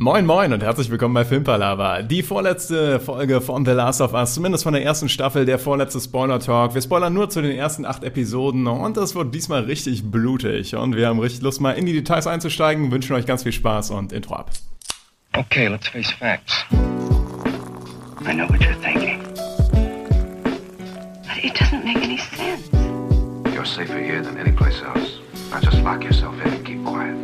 Moin Moin und herzlich willkommen bei Filmpalava. Die vorletzte Folge von The Last of Us, zumindest von der ersten Staffel, der vorletzte Spoiler-Talk. Wir spoilern nur zu den ersten acht Episoden und das wird diesmal richtig blutig. Und wir haben richtig Lust, mal in die Details einzusteigen, wünschen euch ganz viel Spaß und Intro ab. Okay, let's face facts. I know what you're thinking. But it doesn't make any sense. You're safer here than any place else. Now just lock yourself in and keep quiet.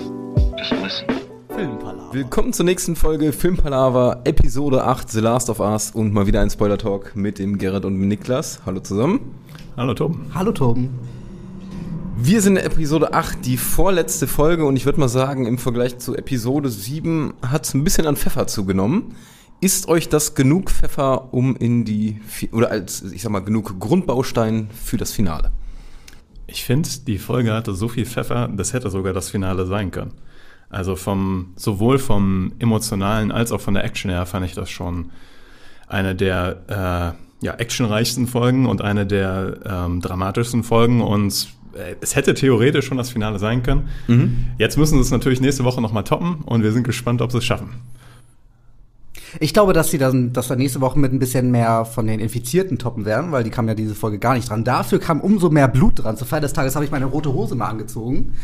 Just listen. Willkommen zur nächsten Folge Filmpalava, Episode 8, The Last of Us und mal wieder ein Spoiler-Talk mit dem Gerrit und dem Niklas. Hallo zusammen. Hallo Tom. Hallo Toben. Wir sind in Episode 8, die vorletzte Folge und ich würde mal sagen, im Vergleich zu Episode 7 hat es ein bisschen an Pfeffer zugenommen. Ist euch das genug Pfeffer, um in die, oder als, ich sag mal, genug Grundbaustein für das Finale? Ich finde, die Folge hatte so viel Pfeffer, das hätte sogar das Finale sein können. Also vom, sowohl vom emotionalen als auch von der Action her fand ich das schon eine der äh, ja, actionreichsten Folgen und eine der ähm, dramatischsten Folgen und äh, es hätte theoretisch schon das Finale sein können. Jetzt müssen sie es natürlich nächste Woche nochmal toppen und wir sind gespannt, ob sie es schaffen. Ich glaube, dass sie dann, dass wir nächste Woche mit ein bisschen mehr von den Infizierten toppen werden, weil die kam ja diese Folge gar nicht dran. Dafür kam umso mehr Blut dran. Zur Feier des Tages habe ich meine rote Hose mal angezogen,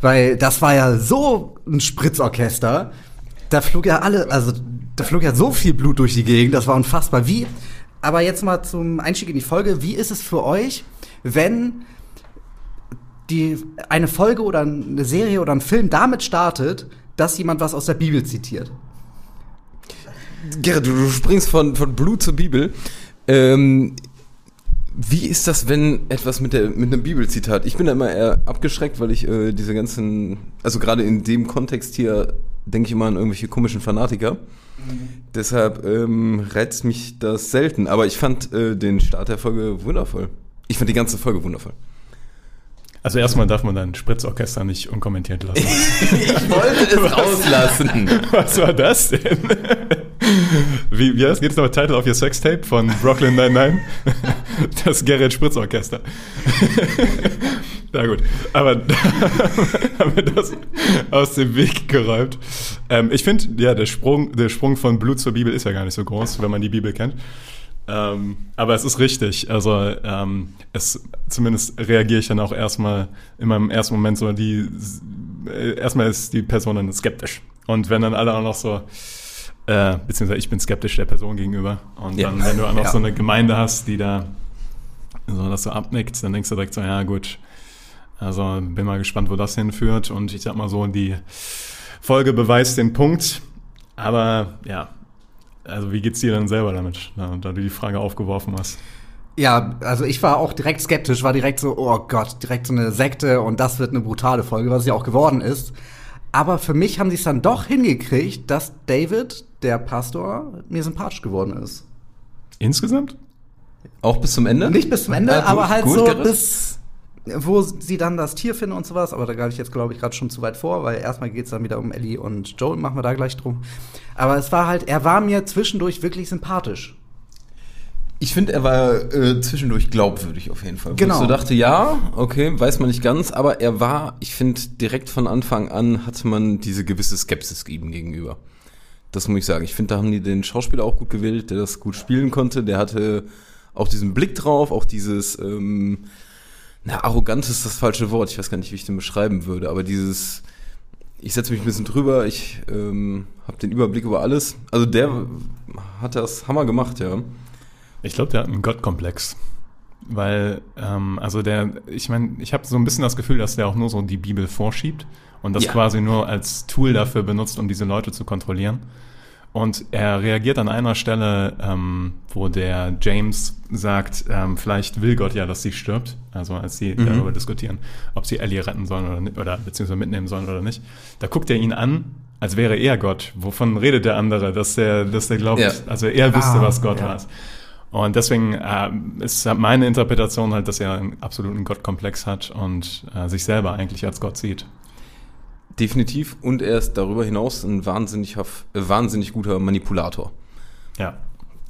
weil das war ja so ein Spritzorchester. Da flog ja alle, also da flog ja so viel Blut durch die Gegend. Das war unfassbar. Wie? Aber jetzt mal zum Einstieg in die Folge. Wie ist es für euch, wenn die eine Folge oder eine Serie oder ein Film damit startet, dass jemand was aus der Bibel zitiert? Gerrit, du, springst von, von Blut zur Bibel. Ähm, wie ist das, wenn etwas mit, der, mit einem Bibelzitat? Ich bin da immer eher abgeschreckt, weil ich äh, diese ganzen, also gerade in dem Kontext hier, denke ich immer an irgendwelche komischen Fanatiker. Deshalb ähm, reizt mich das selten. Aber ich fand äh, den Start der Folge wundervoll. Ich fand die ganze Folge wundervoll. Also erstmal darf man dein Spritzorchester nicht unkommentiert lassen. Ich wollte es rauslassen. Was war das denn? Wie, wie heißt, geht es noch Title of Your Sextape von Brooklyn 99? Das Gerrit Spritzorchester. Na gut, aber da haben wir das aus dem Weg geräumt. Ähm, ich finde, ja, der Sprung, der Sprung von Blut zur Bibel ist ja gar nicht so groß, wenn man die Bibel kennt. Ähm, aber es ist richtig. Also ähm, es zumindest reagiere ich dann auch erstmal in meinem ersten Moment so die äh, erstmal ist die Person dann skeptisch. Und wenn dann alle auch noch so äh, beziehungsweise ich bin skeptisch der Person gegenüber. Und Ja. dann, wenn du auch noch Ja. so eine Gemeinde hast, die da so das so abnickt, dann denkst du direkt so, ja gut, also bin mal gespannt, wo das hinführt. Und ich sag mal so, die Folge beweist den Punkt. Aber ja, also wie geht's dir denn selber damit, da, da du die Frage aufgeworfen hast? Ja, also ich war auch direkt skeptisch, war direkt so, oh Gott, direkt so eine Sekte und das wird eine brutale Folge, was ja auch geworden ist. Aber für mich haben sie es dann doch hingekriegt, dass David, der Pastor, mir sympathisch geworden ist. Insgesamt? Auch bis zum Ende? Nicht bis zum Ende, Ah, gut, aber halt gut, so Gerrit. bis, wo sie dann das Tier finden und sowas. Aber da greife ich jetzt, glaube ich, gerade schon zu weit vor, weil erstmal geht es dann wieder um Ellie und Joel, machen wir da gleich drum. Aber es war halt, er war mir zwischendurch wirklich sympathisch. Ich finde, er war äh, zwischendurch glaubwürdig auf jeden Fall. Wo Genau. Ich so dachte, ja, okay, weiß man nicht ganz, aber er war, ich finde, direkt von Anfang an hatte man diese gewisse Skepsis ihm gegenüber. Das muss ich sagen. Ich finde, da haben die den Schauspieler auch gut gewählt, der das gut spielen konnte. Der hatte auch diesen Blick drauf, auch dieses, ähm, na, arrogant ist das falsche Wort. Ich weiß gar nicht, wie ich den beschreiben würde, aber dieses, ich setze mich ein bisschen drüber, ich ähm, habe den Überblick über alles. Also der hat das Hammer gemacht, ja. Ich glaube, der hat einen Gottkomplex. Weil, ähm, also der, ich meine, ich habe so ein bisschen das Gefühl, dass der auch nur so die Bibel vorschiebt und das Ja. quasi nur als Tool dafür benutzt, um diese Leute zu kontrollieren. Und er reagiert an einer Stelle, ähm, wo der James sagt, ähm, vielleicht will Gott ja, dass sie stirbt. Also als sie darüber diskutieren, ob sie Ellie retten sollen oder nicht, oder beziehungsweise mitnehmen sollen oder nicht. Da guckt er ihn an, als wäre er Gott. Wovon redet der andere? Dass der, dass der glaubt, Ja. also er wüsste, Ah, was Gott ja. war. Und deswegen äh, ist meine Interpretation halt, dass er einen absoluten Gottkomplex hat und äh, sich selber eigentlich als Gott sieht. Definitiv. Und er ist darüber hinaus ein wahnsinnig, äh, wahnsinnig guter Manipulator. Ja.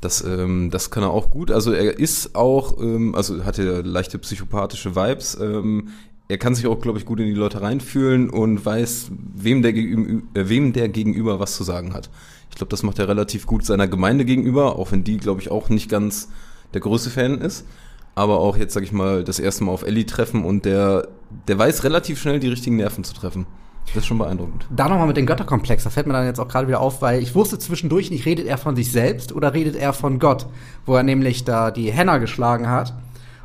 Das, ähm, das kann er auch gut. Also er ist auch, ähm, also hat er leichte psychopathische Vibes. Ähm, er kann sich auch, glaube ich, gut in die Leute reinfühlen und weiß, wem der, gegenü- äh, wem der gegenüber was zu sagen hat. Ich glaube, das macht er relativ gut seiner Gemeinde gegenüber, auch wenn die, glaube ich, auch nicht ganz der größte Fan ist. Aber auch jetzt, sag ich mal, das erste Mal auf Ellie treffen und der, der weiß relativ schnell die richtigen Nerven zu treffen. Das ist schon beeindruckend. Da nochmal mit dem Götterkomplex, da fällt mir dann jetzt auch gerade wieder auf, weil ich wusste zwischendurch nicht, redet er von sich selbst oder redet er von Gott, wo er nämlich da die Henna geschlagen hat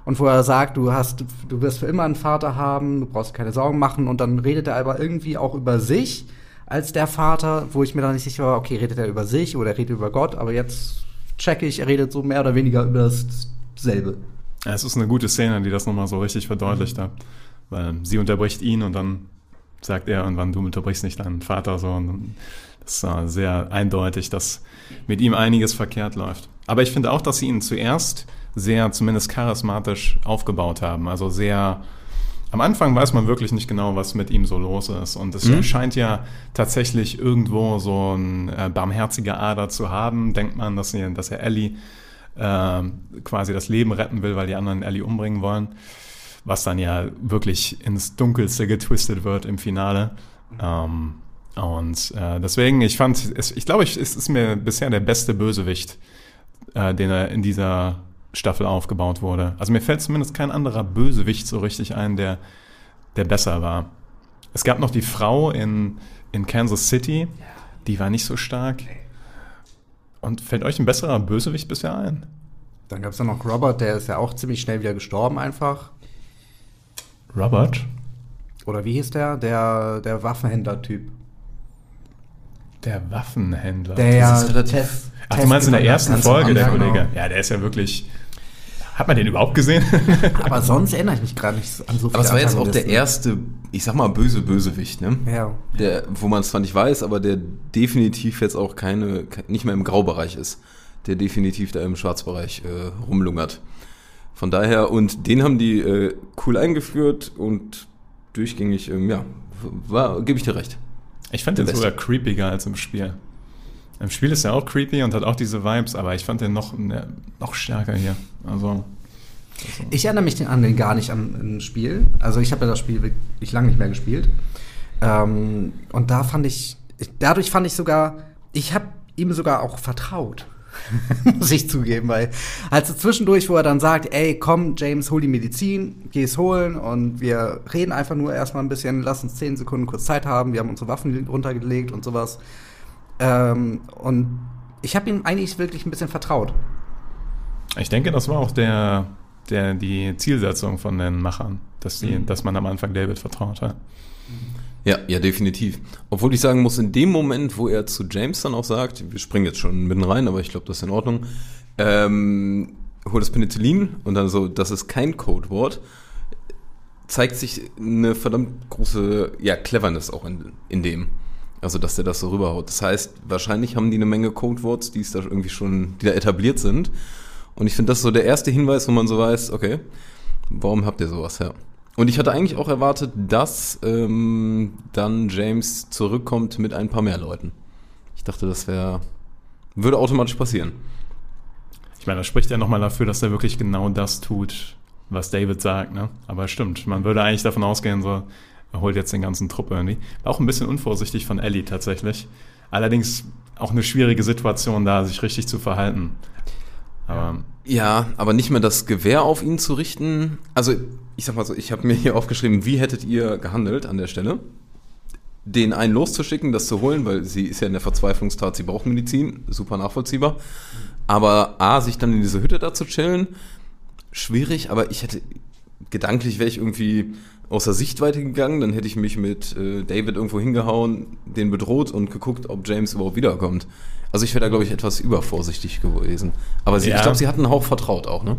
und wo er sagt, du hast, du wirst für immer einen Vater haben, du brauchst keine Sorgen machen und dann redet er aber irgendwie auch über sich als der Vater, wo ich mir dann nicht sicher war, okay, redet er über sich oder er redet über Gott, aber jetzt checke ich, er redet so mehr oder weniger über dasselbe. Ja, es ist eine gute Szene, die das nochmal so richtig verdeutlicht hat. Weil sie unterbricht ihn und dann sagt er irgendwann, du unterbrichst nicht deinen Vater so. Und das ist äh, sehr eindeutig, dass mit ihm einiges verkehrt läuft. Aber ich finde auch, dass sie ihn zuerst sehr, zumindest charismatisch aufgebaut haben. Also sehr, am Anfang weiß man wirklich nicht genau, was mit ihm so los ist. Und es Mhm. scheint ja tatsächlich irgendwo so ein äh, barmherziger Ader zu haben. Denkt man, dass, sie, dass er Ellie ähm, quasi das Leben retten will, weil die anderen Ellie umbringen wollen. Was dann ja wirklich ins Dunkelste getwistet wird im Finale. Ähm, und äh, deswegen, ich fand, es, ich glaube, es ist mir bisher der beste Bösewicht, äh, den er in dieser Staffel aufgebaut wurde. Also mir fällt zumindest kein anderer Bösewicht so richtig ein, der, der besser war. Es gab noch die Frau in, in Kansas City, die war nicht so stark. Und fällt euch ein besserer Bösewicht bisher ein? Dann gab es ja noch Robert, der ist ja auch ziemlich schnell wieder gestorben einfach. Robert? Oder wie hieß der? Der, der Waffenhändler-Typ. Der Waffenhändler. Der ja ist relativ- Tess- Ach, du meinst in der ersten Folge, der Kollege? genau. Ja, der ist ja wirklich. Hat man den überhaupt gesehen? Aber sonst erinnere ich mich gerade nicht an so viele Aber es war jetzt auch der erste, ich sag mal, böse Bösewicht, ne? Ja. Der, wo man es zwar nicht weiß, aber der definitiv jetzt auch keine, ke- nicht mehr im Graubereich ist. Der definitiv da im Schwarzbereich äh, rumlungert. Von daher, und den haben die äh, cool eingeführt und durchgängig, ähm, ja, war, gebe ich dir recht. Ich fand den sogar creepiger als im Spiel. Im Spiel ist er auch creepy und hat auch diese Vibes, aber ich fand den noch, ne, noch stärker hier. Also, Ich erinnere mich an den gar nicht am Spiel. Also ich habe ja das Spiel wirklich lange nicht mehr gespielt. Ähm, und da fand ich, ich- dadurch fand ich sogar, ich habe ihm sogar auch vertraut. Muss ich zugeben, weil also zwischendurch, wo er dann sagt, ey, komm, James, hol die Medizin, geh es holen und wir reden einfach nur erstmal ein bisschen, lass uns zehn Sekunden kurz Zeit haben, wir haben unsere Waffen runtergelegt und sowas. Ähm, und ich habe ihm eigentlich wirklich ein bisschen vertraut. ich denke, das war auch der, der, die Zielsetzung von den Machern, dass, die, dass man am Anfang David vertraut hat. Ja, ja, definitiv. Obwohl ich sagen muss, in dem Moment, wo er zu James dann auch sagt, wir springen jetzt schon mitten rein, aber ich glaube, das ist in Ordnung, ähm, hol das Penicillin und dann so, das ist kein Codewort, zeigt sich eine verdammt große, ja, Cleverness auch in, in dem. Also, dass der das so rüberhaut. Das heißt, wahrscheinlich haben die eine Menge Codeworts, die es da irgendwie schon, die da etabliert sind. Und ich finde, das ist so der erste Hinweis, wo man so weiß, okay, warum habt ihr sowas, ja. Und ich hatte eigentlich auch erwartet, dass ähm, dann James zurückkommt mit ein paar mehr Leuten. Ich dachte, das wäre, würde automatisch passieren. Ich meine, das spricht ja nochmal dafür, dass er wirklich genau das tut, was David sagt, ne? Aber stimmt, man würde eigentlich davon ausgehen, so, er holt jetzt den ganzen Trupp irgendwie. War auch ein bisschen unvorsichtig von Ellie tatsächlich. Allerdings auch eine schwierige Situation da, sich richtig zu verhalten. Aber Ja, aber nicht mehr das Gewehr auf ihn zu richten. Also, ich sag mal so, ich habe mir hier aufgeschrieben, wie hättet ihr gehandelt an der Stelle? Den einen loszuschicken, das zu holen, weil sie ist ja in der Verzweiflungstat, sie braucht Medizin, super nachvollziehbar. Aber A, sich dann in diese Hütte da zu chillen, schwierig, aber ich hätte, gedanklich wäre ich irgendwie außer Sichtweite gegangen, dann hätte ich mich mit äh, David irgendwo hingehauen, den bedroht und geguckt, ob James überhaupt wiederkommt. Also ich wäre da, glaube ich, etwas übervorsichtig gewesen. Aber sie, Ja. ich glaube, sie hatten einen Hauch vertraut auch, ne?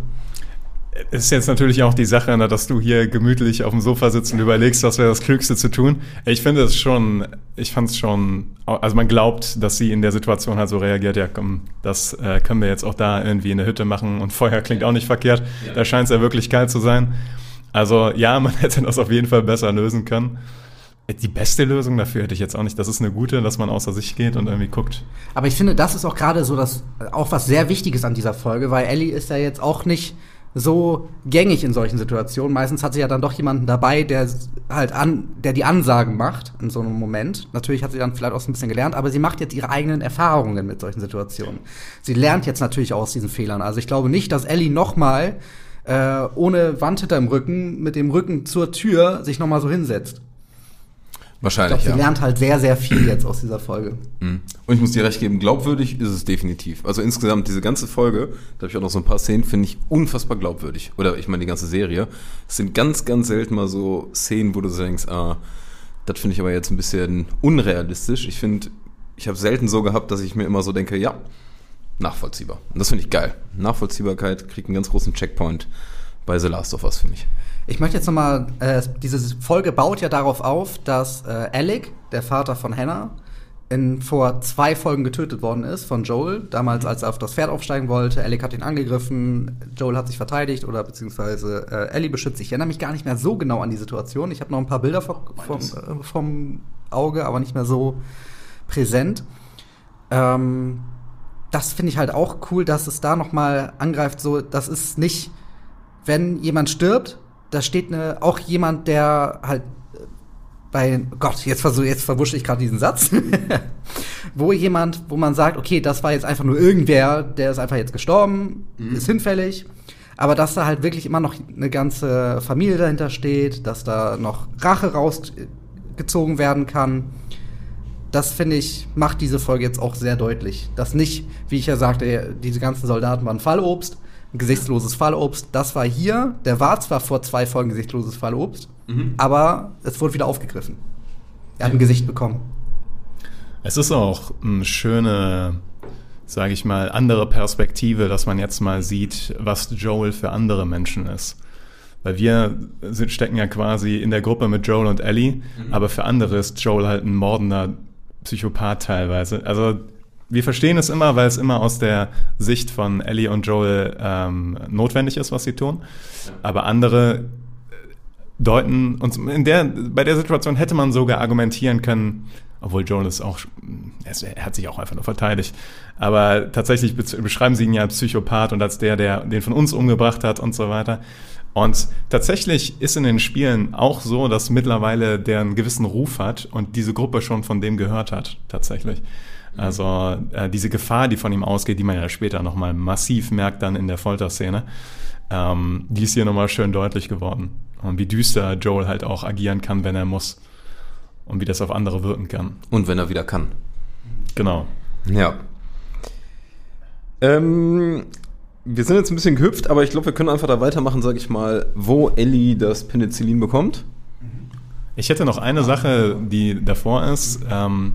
es ist jetzt natürlich auch die Sache, ne, dass du hier gemütlich auf dem Sofa sitzt und überlegst, was wäre das Klügste zu tun. Ich finde es schon, ich fand es schon, also man glaubt, dass sie in der Situation halt so reagiert, ja komm, das äh, können wir jetzt auch da irgendwie in der Hütte machen und Feuer klingt auch nicht verkehrt. Da scheint es ja wirklich kalt zu sein. Also ja, man hätte das auf jeden Fall besser lösen können. Die beste Lösung dafür hätte ich jetzt auch nicht. Das ist eine gute, dass man außer sich geht und irgendwie guckt. Aber ich finde, das ist auch gerade so das, auch was sehr Wichtiges an dieser Folge, weil Ellie ist ja jetzt auch nicht so gängig in solchen Situationen. Meistens hat sie ja dann doch jemanden dabei, der halt an, der die Ansagen macht in so einem Moment. Natürlich hat sie dann vielleicht auch so ein bisschen gelernt, aber sie macht jetzt ihre eigenen Erfahrungen mit solchen Situationen. Sie lernt jetzt natürlich aus diesen Fehlern. Also ich glaube nicht, dass Ellie nochmal äh, ohne Wand hinterm Rücken, mit dem Rücken zur Tür sich nochmal so hinsetzt. Ich Wahrscheinlich, glaube, sie ja. lernt halt sehr, sehr viel jetzt aus dieser Folge. Mhm. Und ich muss dir recht geben, glaubwürdig ist es definitiv. Also insgesamt diese ganze Folge, da habe ich auch noch so ein paar Szenen, finde ich unfassbar glaubwürdig. Oder ich meine die ganze Serie. Es sind ganz, ganz selten mal so Szenen, wo du so denkst, ah, das finde ich aber jetzt ein bisschen unrealistisch. Ich finde, ich habe selten so gehabt, dass ich mir immer so denke, ja, nachvollziehbar. Und das finde ich geil. Nachvollziehbarkeit kriegt einen ganz großen Checkpoint bei The Last of Us für mich. Ich möchte jetzt nochmal, äh, diese Folge baut ja darauf auf, dass äh, Alec, der Vater von Hannah, in, vor zwei Folgen getötet worden ist von Joel. Damals, als er auf das Pferd aufsteigen wollte. Alec hat ihn angegriffen, Joel hat sich verteidigt oder beziehungsweise äh, Ellie beschützt sich. Ich erinnere mich gar nicht mehr so genau an die Situation. Ich habe noch ein paar Bilder vom, vom, äh, vom Auge, aber nicht mehr so präsent. Ähm, das finde ich halt auch cool, dass es da noch mal angreift. So, das ist nicht, wenn jemand stirbt, da steht ne, auch jemand, der halt äh, bei Gott, jetzt versuch, jetzt verwusche ich gerade diesen Satz, wo jemand, wo man sagt, okay, das war jetzt einfach nur irgendwer, der ist einfach jetzt gestorben, ist hinfällig. Aber dass da halt wirklich immer noch eine ganze Familie dahinter steht, dass da noch Rache rausgezogen werden kann das finde ich, macht diese Folge jetzt auch sehr deutlich. Dass nicht, wie ich ja sagte, diese ganzen Soldaten waren Fallobst, ein gesichtsloses Fallobst. Das war hier, der war zwar vor zwei Folgen gesichtsloses Fallobst, aber es wurde wieder aufgegriffen. Er hat ein Gesicht bekommen. Es ist auch eine schöne, sage ich mal, andere Perspektive, dass man jetzt mal sieht, was Joel für andere Menschen ist. Weil wir sind, stecken ja quasi in der Gruppe mit Joel und Ellie, aber für andere ist Joel halt ein mordender Psychopath teilweise. Also wir verstehen es immer, weil es immer aus der Sicht von Ellie und Joel ähm, notwendig ist, was sie tun. Aber andere deuten uns in der bei der Situation hätte man sogar argumentieren können, obwohl Joel ist auch er hat sich auch einfach nur verteidigt, aber tatsächlich beschreiben sie ihn ja als Psychopath und als der, der den von uns umgebracht hat und so weiter. Und tatsächlich ist in den Spielen auch so, dass mittlerweile der einen gewissen Ruf hat und diese Gruppe schon von dem gehört hat, tatsächlich. Also äh, diese Gefahr, die von ihm ausgeht, die man ja später nochmal massiv merkt dann in der Folterszene, ähm, die ist hier nochmal schön deutlich geworden. Und wie düster Joel halt auch agieren kann, wenn er muss. Und wie das auf andere wirken kann. Und wenn er wieder kann. Genau. Ja. Ähm, wir sind jetzt ein bisschen gehüpft, aber ich glaube, wir können einfach da weitermachen, sage ich mal, wo Ellie das Penicillin bekommt. Ich hätte noch eine Sache, die davor ist. Ähm,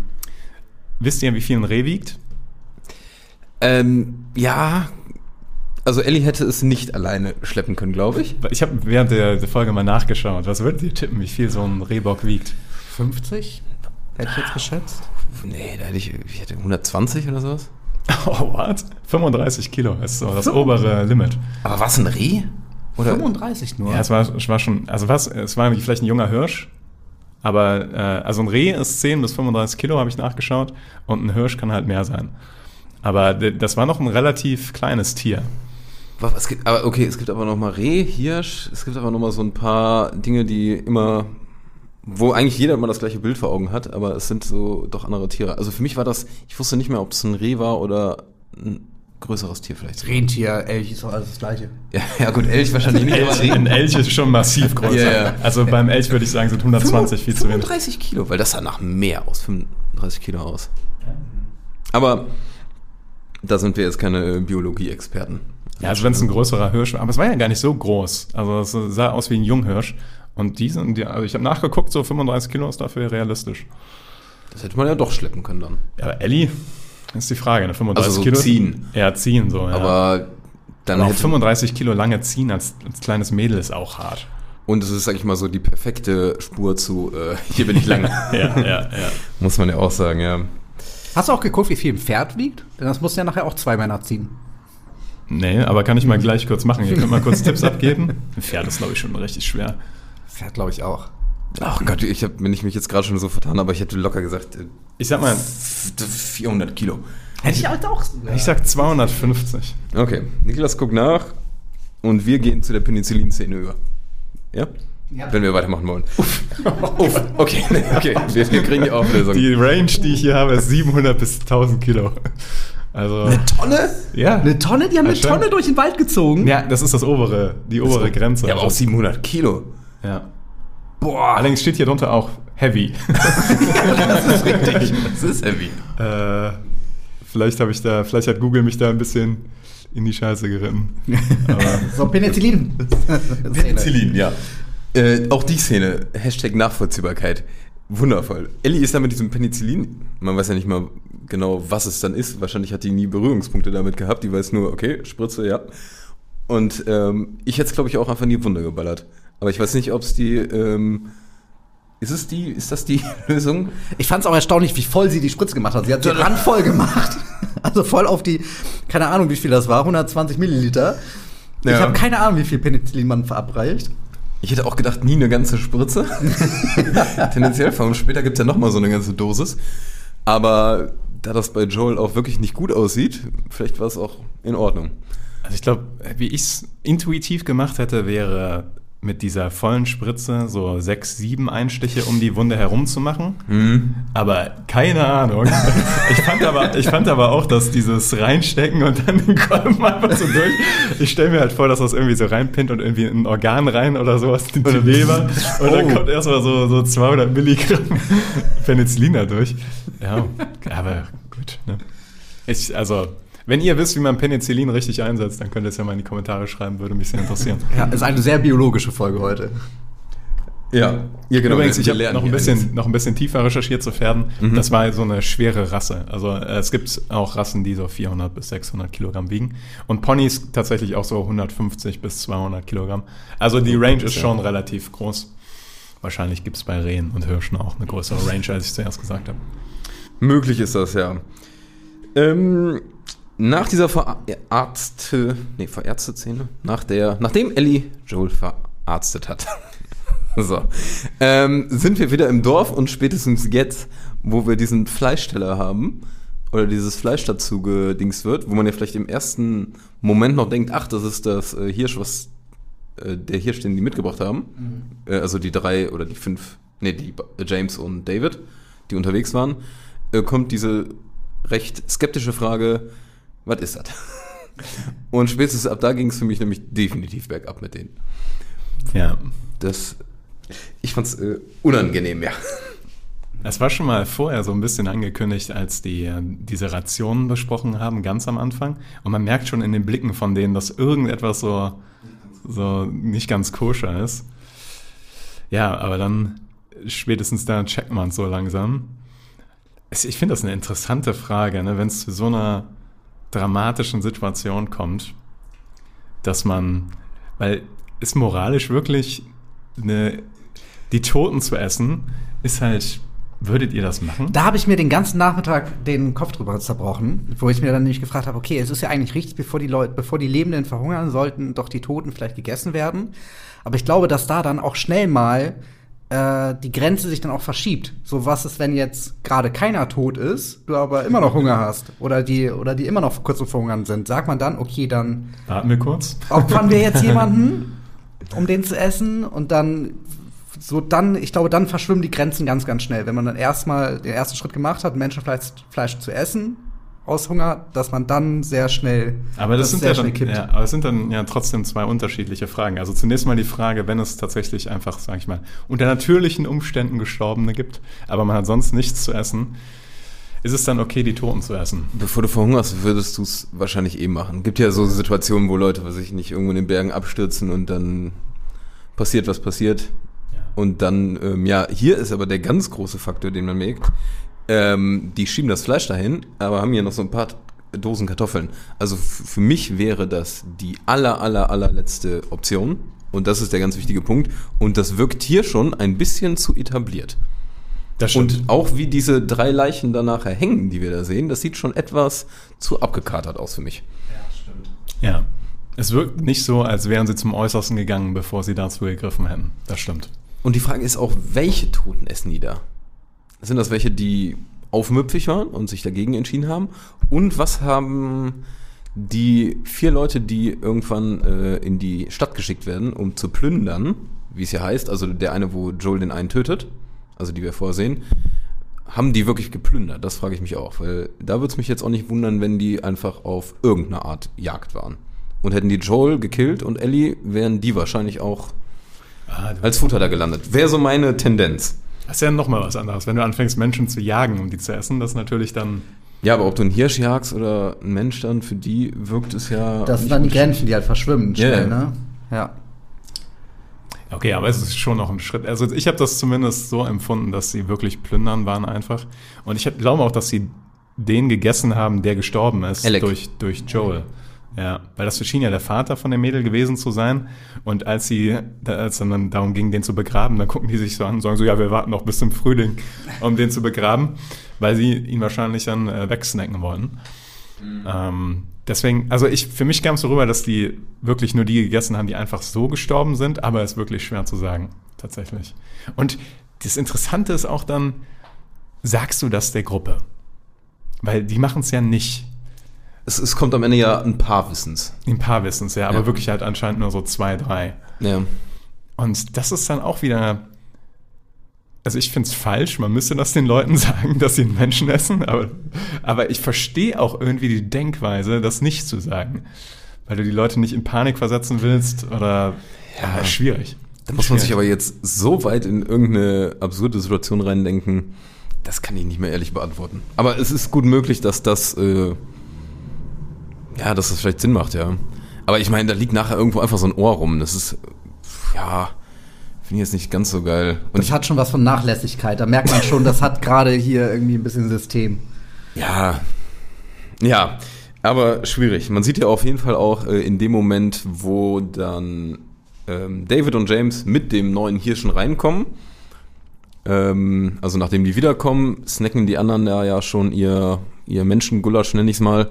wisst ihr, wie viel ein Reh wiegt? Ähm, ja, also Ellie hätte es nicht alleine schleppen können, glaube ich. Ich habe während der, der Folge mal nachgeschaut. Was würdet ihr tippen, wie viel so ein Rehbock wiegt? 50? Hätte ich jetzt geschätzt. Nee, da hätte ich, ich hätte 120 oder sowas. Oh, what? 35 Kilo ist so das obere Limit. Aber was ein Reh? Oder 35 nur. Ja, es war, es war schon, also was, es war vielleicht ein junger Hirsch, aber äh, also ein Reh ist 10 bis 35 Kilo, habe ich nachgeschaut, und ein Hirsch kann halt mehr sein. Aber das war noch ein relativ kleines Tier. Was, es gibt, aber okay, es gibt aber noch mal Reh, Hirsch, es gibt aber noch mal so ein paar Dinge, die immer, wo eigentlich jeder immer das gleiche Bild vor Augen hat, aber es sind so doch andere Tiere. Also für mich war das, ich wusste nicht mehr, ob es ein Reh war oder ein größeres Tier vielleicht. Rentier, Elch ist doch alles das Gleiche. Ja, ja gut, Elch wahrscheinlich nicht, aber Ein. Elch ist schon massiv größer. Ja, ja. Also beim Elch würde ich sagen, sind 120 viel zu wenig. 35 Kilo, weil das sah nach mehr aus, 35 Kilo aus. Aber da sind wir jetzt keine Biologie-Experten. Ja, also wenn es ein größerer Hirsch war. Aber es war ja gar nicht so groß. Also es sah aus wie ein Junghirsch. Und die sind, die, also ich habe nachgeguckt, so 35 Kilo ist dafür realistisch. Das hätte man ja doch schleppen können dann. Ja, aber Ellie ist die Frage, ne? 35 Also so Kilo. ziehen. Ja, ziehen so, ja. Aber dann Aber auch hätte 35 Kilo lange ziehen als, als kleines Mädel ist auch hart. Und es ist, sag ich mal, so die perfekte Spur zu, äh, hier bin ich lang. Ja, ja, ja. Muss man ja auch sagen, ja. Hast du auch geguckt, wie viel ein Pferd wiegt? Denn das muss ja nachher auch zwei Männer ziehen. Nee, aber kann ich mal gleich kurz machen. Ihr könnt mal kurz Tipps abgeben. Ein Pferd ist, glaube ich, schon richtig schwer. Pferd, glaube ich, auch. Ach Gott, ich habe, wenn ich mich jetzt gerade schon so vertan, aber ich hätte locker gesagt, äh, Ich sag mal, 400 Kilo. Hätte ich halt auch. ich sag 250. Okay, Niklas guckt nach. Und wir gehen zu der Penicillin-Szene über. Ja? Ja. Wenn wir weitermachen wollen. Uff. Uff. Okay, okay. Wir, wir kriegen die Auflösung. Die Range, die ich hier habe, ist 700 bis 1000 Kilo. Also, Tonne? ja. Eine Tonne? Die haben eine Ja. Tonne durch den Wald gezogen? Ja, das ist das obere, die obere Grenze. ja, aber auch 700 Kilo. Ja. Boah. Allerdings steht hier drunter auch Heavy. Das ist richtig. Das ist heavy. äh, vielleicht habe ich da, vielleicht hat Google mich da ein bisschen in die Scheiße geritten. Aber So, Penicillin. Penicillin, ja. Äh, auch die Szene, Hashtag Nachvollziehbarkeit. Wundervoll. Ellie ist da mit diesem Penicillin, man weiß ja nicht mal genau, was es dann ist. Wahrscheinlich hat die nie Berührungspunkte damit gehabt. Die weiß nur, okay, Spritze, ja. Und ähm, ich hätte es, glaube ich, auch einfach in die Wunde geballert. Aber ich weiß nicht, ob es die, ähm, ist es die, ist das die Lösung? Ich fand es auch erstaunlich, wie voll sie die Spritze gemacht hat. Sie hat sie randvoll gemacht. Also voll auf die, keine Ahnung, wie viel das war, 120 Milliliter. Ich Ja. habe keine Ahnung, wie viel Penicillin man verabreicht. Ich hätte auch gedacht, nie eine ganze Spritze. Tendenziell, vor allem später gibt es ja nochmal so eine ganze Dosis. Aber da das bei Joel auch wirklich nicht gut aussieht, vielleicht war es auch in Ordnung. Also ich glaube, wie ich es intuitiv gemacht hätte, wäre mit dieser vollen Spritze so sechs, sieben Einstiche um die Wunde herum zu machen. Mhm. Aber keine Ahnung. Ich fand aber, ich fand aber auch, dass dieses Reinstecken und dann den Kolben einfach so durch. Ich stelle mir halt vor, dass das irgendwie so reinpinnt und irgendwie in ein Organ rein oder sowas, in die Leber. Und dann Oh. kommt erstmal so, so 200 Milligramm Penicillin da durch. Ja, aber gut. Ne? Ich, also, wenn ihr wisst, wie man Penicillin richtig einsetzt, dann könnt ihr es ja mal in die Kommentare schreiben, würde mich sehr interessieren. Ja, ist eine sehr biologische Folge heute. Ja, ja genau. Übrigens, ich habe noch ein, bisschen, noch ein bisschen tiefer recherchiert zu Pferden. Mhm. Das war so eine schwere Rasse. Also äh, es gibt auch Rassen, die so 400 bis 600 Kilogramm wiegen. Und Ponys tatsächlich auch so 150 bis 200 Kilogramm. Also die Range ist schon relativ groß. Wahrscheinlich gibt es bei Rehen und Hirschen auch eine größere Range, als ich zuerst gesagt habe. Möglich ist das, ja. Ähm, nach dieser verarzte, nee, verärzte Szene, nach der, nachdem Ellie Joel verarztet hat, so, ähm, sind wir wieder im Dorf und spätestens jetzt, wo wir diesen Fleischsteller haben, oder dieses Fleisch dazu gedings wird, wo man ja vielleicht im ersten Moment noch denkt, ach, das ist das äh, Hirsch, was äh, der Hirsch, den die mitgebracht haben. Äh, also die drei oder die fünf, nee, die James und David, die unterwegs waren, äh, kommt diese recht skeptische Frage, was ist das? Und spätestens ab da ging es für mich nämlich definitiv bergab mit denen. Ja. Das, ich fand's äh, unangenehm, ja. Es war schon mal vorher so ein bisschen angekündigt, als die äh, diese Rationen besprochen haben, ganz am Anfang. Und man merkt schon in den Blicken von denen, dass irgendetwas so, so nicht ganz koscher ist. Ja, aber dann spätestens da checkt man es so langsam. Es- Ich finde das eine interessante Frage, ne? wenn es zu so einer dramatischen Situation kommt, dass man, weil ist moralisch wirklich eine, die Toten zu essen, ist halt, würdet ihr das machen? Da habe ich mir den ganzen Nachmittag den Kopf drüber zerbrochen, wo ich mir dann nämlich gefragt habe, okay, es ist ja eigentlich richtig, bevor die Leute, bevor die Lebenden verhungern, sollten doch die Toten vielleicht gegessen werden. Aber ich glaube, dass da dann auch schnell mal äh, die Grenze sich dann auch verschiebt. So was ist, wenn jetzt gerade keiner tot ist, du aber immer noch Hunger hast oder die oder die immer noch kurz vor Verhungern sind. Sagt man dann, okay, dann Warten wir kurz. opfern wir jetzt jemanden, um den zu essen und dann so dann, ich glaube, dann verschwimmen die Grenzen ganz, ganz schnell. Wenn man dann erstmal den ersten Schritt gemacht hat, Menschenfleisch Fleisch zu essen, aus Hunger, dass man dann sehr schnell Aber das, sind sehr ja dann, kippt. ja, aber es sind dann ja trotzdem zwei unterschiedliche Fragen. Also zunächst mal die Frage, wenn es tatsächlich einfach, sag ich mal, unter natürlichen Umständen Gestorbene gibt, aber man hat sonst nichts zu essen, ist es dann okay, die Toten zu essen? Bevor du verhungerst, würdest du es wahrscheinlich eh machen. Gibt ja so Situationen, wo Leute, was weiß ich nicht, irgendwo in den Bergen abstürzen und dann passiert, was passiert. Und dann, ähm, ja, hier ist aber der ganz große Faktor, den man merkt. Ähm, die schieben das Fleisch dahin, aber haben hier noch so ein paar Dosen Kartoffeln. Also für mich wäre das die aller, aller, allerletzte Option. Und das ist der ganz wichtige Punkt. Und das wirkt hier schon ein bisschen zu etabliert. Das Und auch wie diese drei Leichen da nachher hängen, die wir da sehen, das sieht schon etwas zu abgekatert aus für mich. ja. Es wirkt nicht so, als wären sie zum Äußersten gegangen, bevor sie dazu gegriffen hätten. Das stimmt. Und die Frage ist auch, welche Toten essen die da? Sind das welche, die aufmüpfig waren und sich dagegen entschieden haben? Und was haben die vier Leute, die irgendwann äh, in die Stadt geschickt werden, um zu plündern, wie es ja heißt, also der eine, wo Joel den einen tötet, also die wir vorher sehen, haben die wirklich geplündert? Das frage ich mich auch, weil da würde es mich jetzt auch nicht wundern, wenn die einfach auf irgendeine Art Jagd waren. Und hätten die Joel gekillt und Ellie, wären die wahrscheinlich auch Ah, als Futter da gelandet. Wäre so meine Tendenz. Das ist ja nochmal was anderes. Wenn du anfängst, Menschen zu jagen, um die zu essen, das ist natürlich dann. Ja, aber ob du einen Hirsch jagst oder einen Mensch dann, für die wirkt es ja. Das sind dann die. Grenzen, die halt verschwimmen Ja, schnell, ne? Ja. Okay, aber es ist schon noch ein Schritt. Also ich habe das zumindest so empfunden, dass sie wirklich plündern waren einfach. Und ich glaube auch, dass sie den gegessen haben, der gestorben ist Alec. durch, durch Joel. Ja, weil das schien ja der Vater von dem Mädel gewesen zu sein. Und als sie, als es dann darum ging, den zu begraben, dann gucken die sich so an und sagen so, ja, wir warten noch bis zum Frühling, um den zu begraben, weil sie ihn wahrscheinlich dann äh, wegsnacken wollten. Ähm, deswegen, also ich, für mich kam es so rüber, dass die wirklich nur die gegessen haben, die einfach so gestorben sind, aber es ist wirklich schwer zu sagen, tatsächlich. Und das Interessante ist auch dann, sagst du das der Gruppe? Weil die machen es ja nicht. Es, es kommt am Ende ja ein paar Wissens. Ein paar wissen es ja, aber Ja. wirklich halt anscheinend nur so zwei, drei. Ja. Und das ist dann auch wieder. Also ich finde es falsch, man müsste das den Leuten sagen, dass sie einen Menschen essen, aber, aber ich verstehe auch irgendwie die Denkweise, das nicht zu sagen. Weil du die Leute nicht in Panik versetzen willst oder ja, schwierig. Da muss man sich aber jetzt so weit in irgendeine absurde Situation reindenken, das kann ich nicht mehr ehrlich beantworten. Aber es ist gut möglich, dass das, äh, ja, dass das vielleicht Sinn macht, ja. Aber ich meine, da liegt nachher irgendwo einfach so ein Ohr rum. Das ist, ja, finde ich jetzt nicht ganz so geil. Und Das ich, hat schon was von Nachlässigkeit. Da merkt man schon, das hat gerade hier irgendwie ein bisschen System. Ja, ja, aber schwierig. Man sieht ja auf jeden Fall auch äh, in dem Moment, wo dann ähm, David und James mit dem neuen Hirschen reinkommen. Ähm, also nachdem die wiederkommen, snacken die anderen ja, ja schon ihr, ihr Menschengulasch, nenne ich es mal.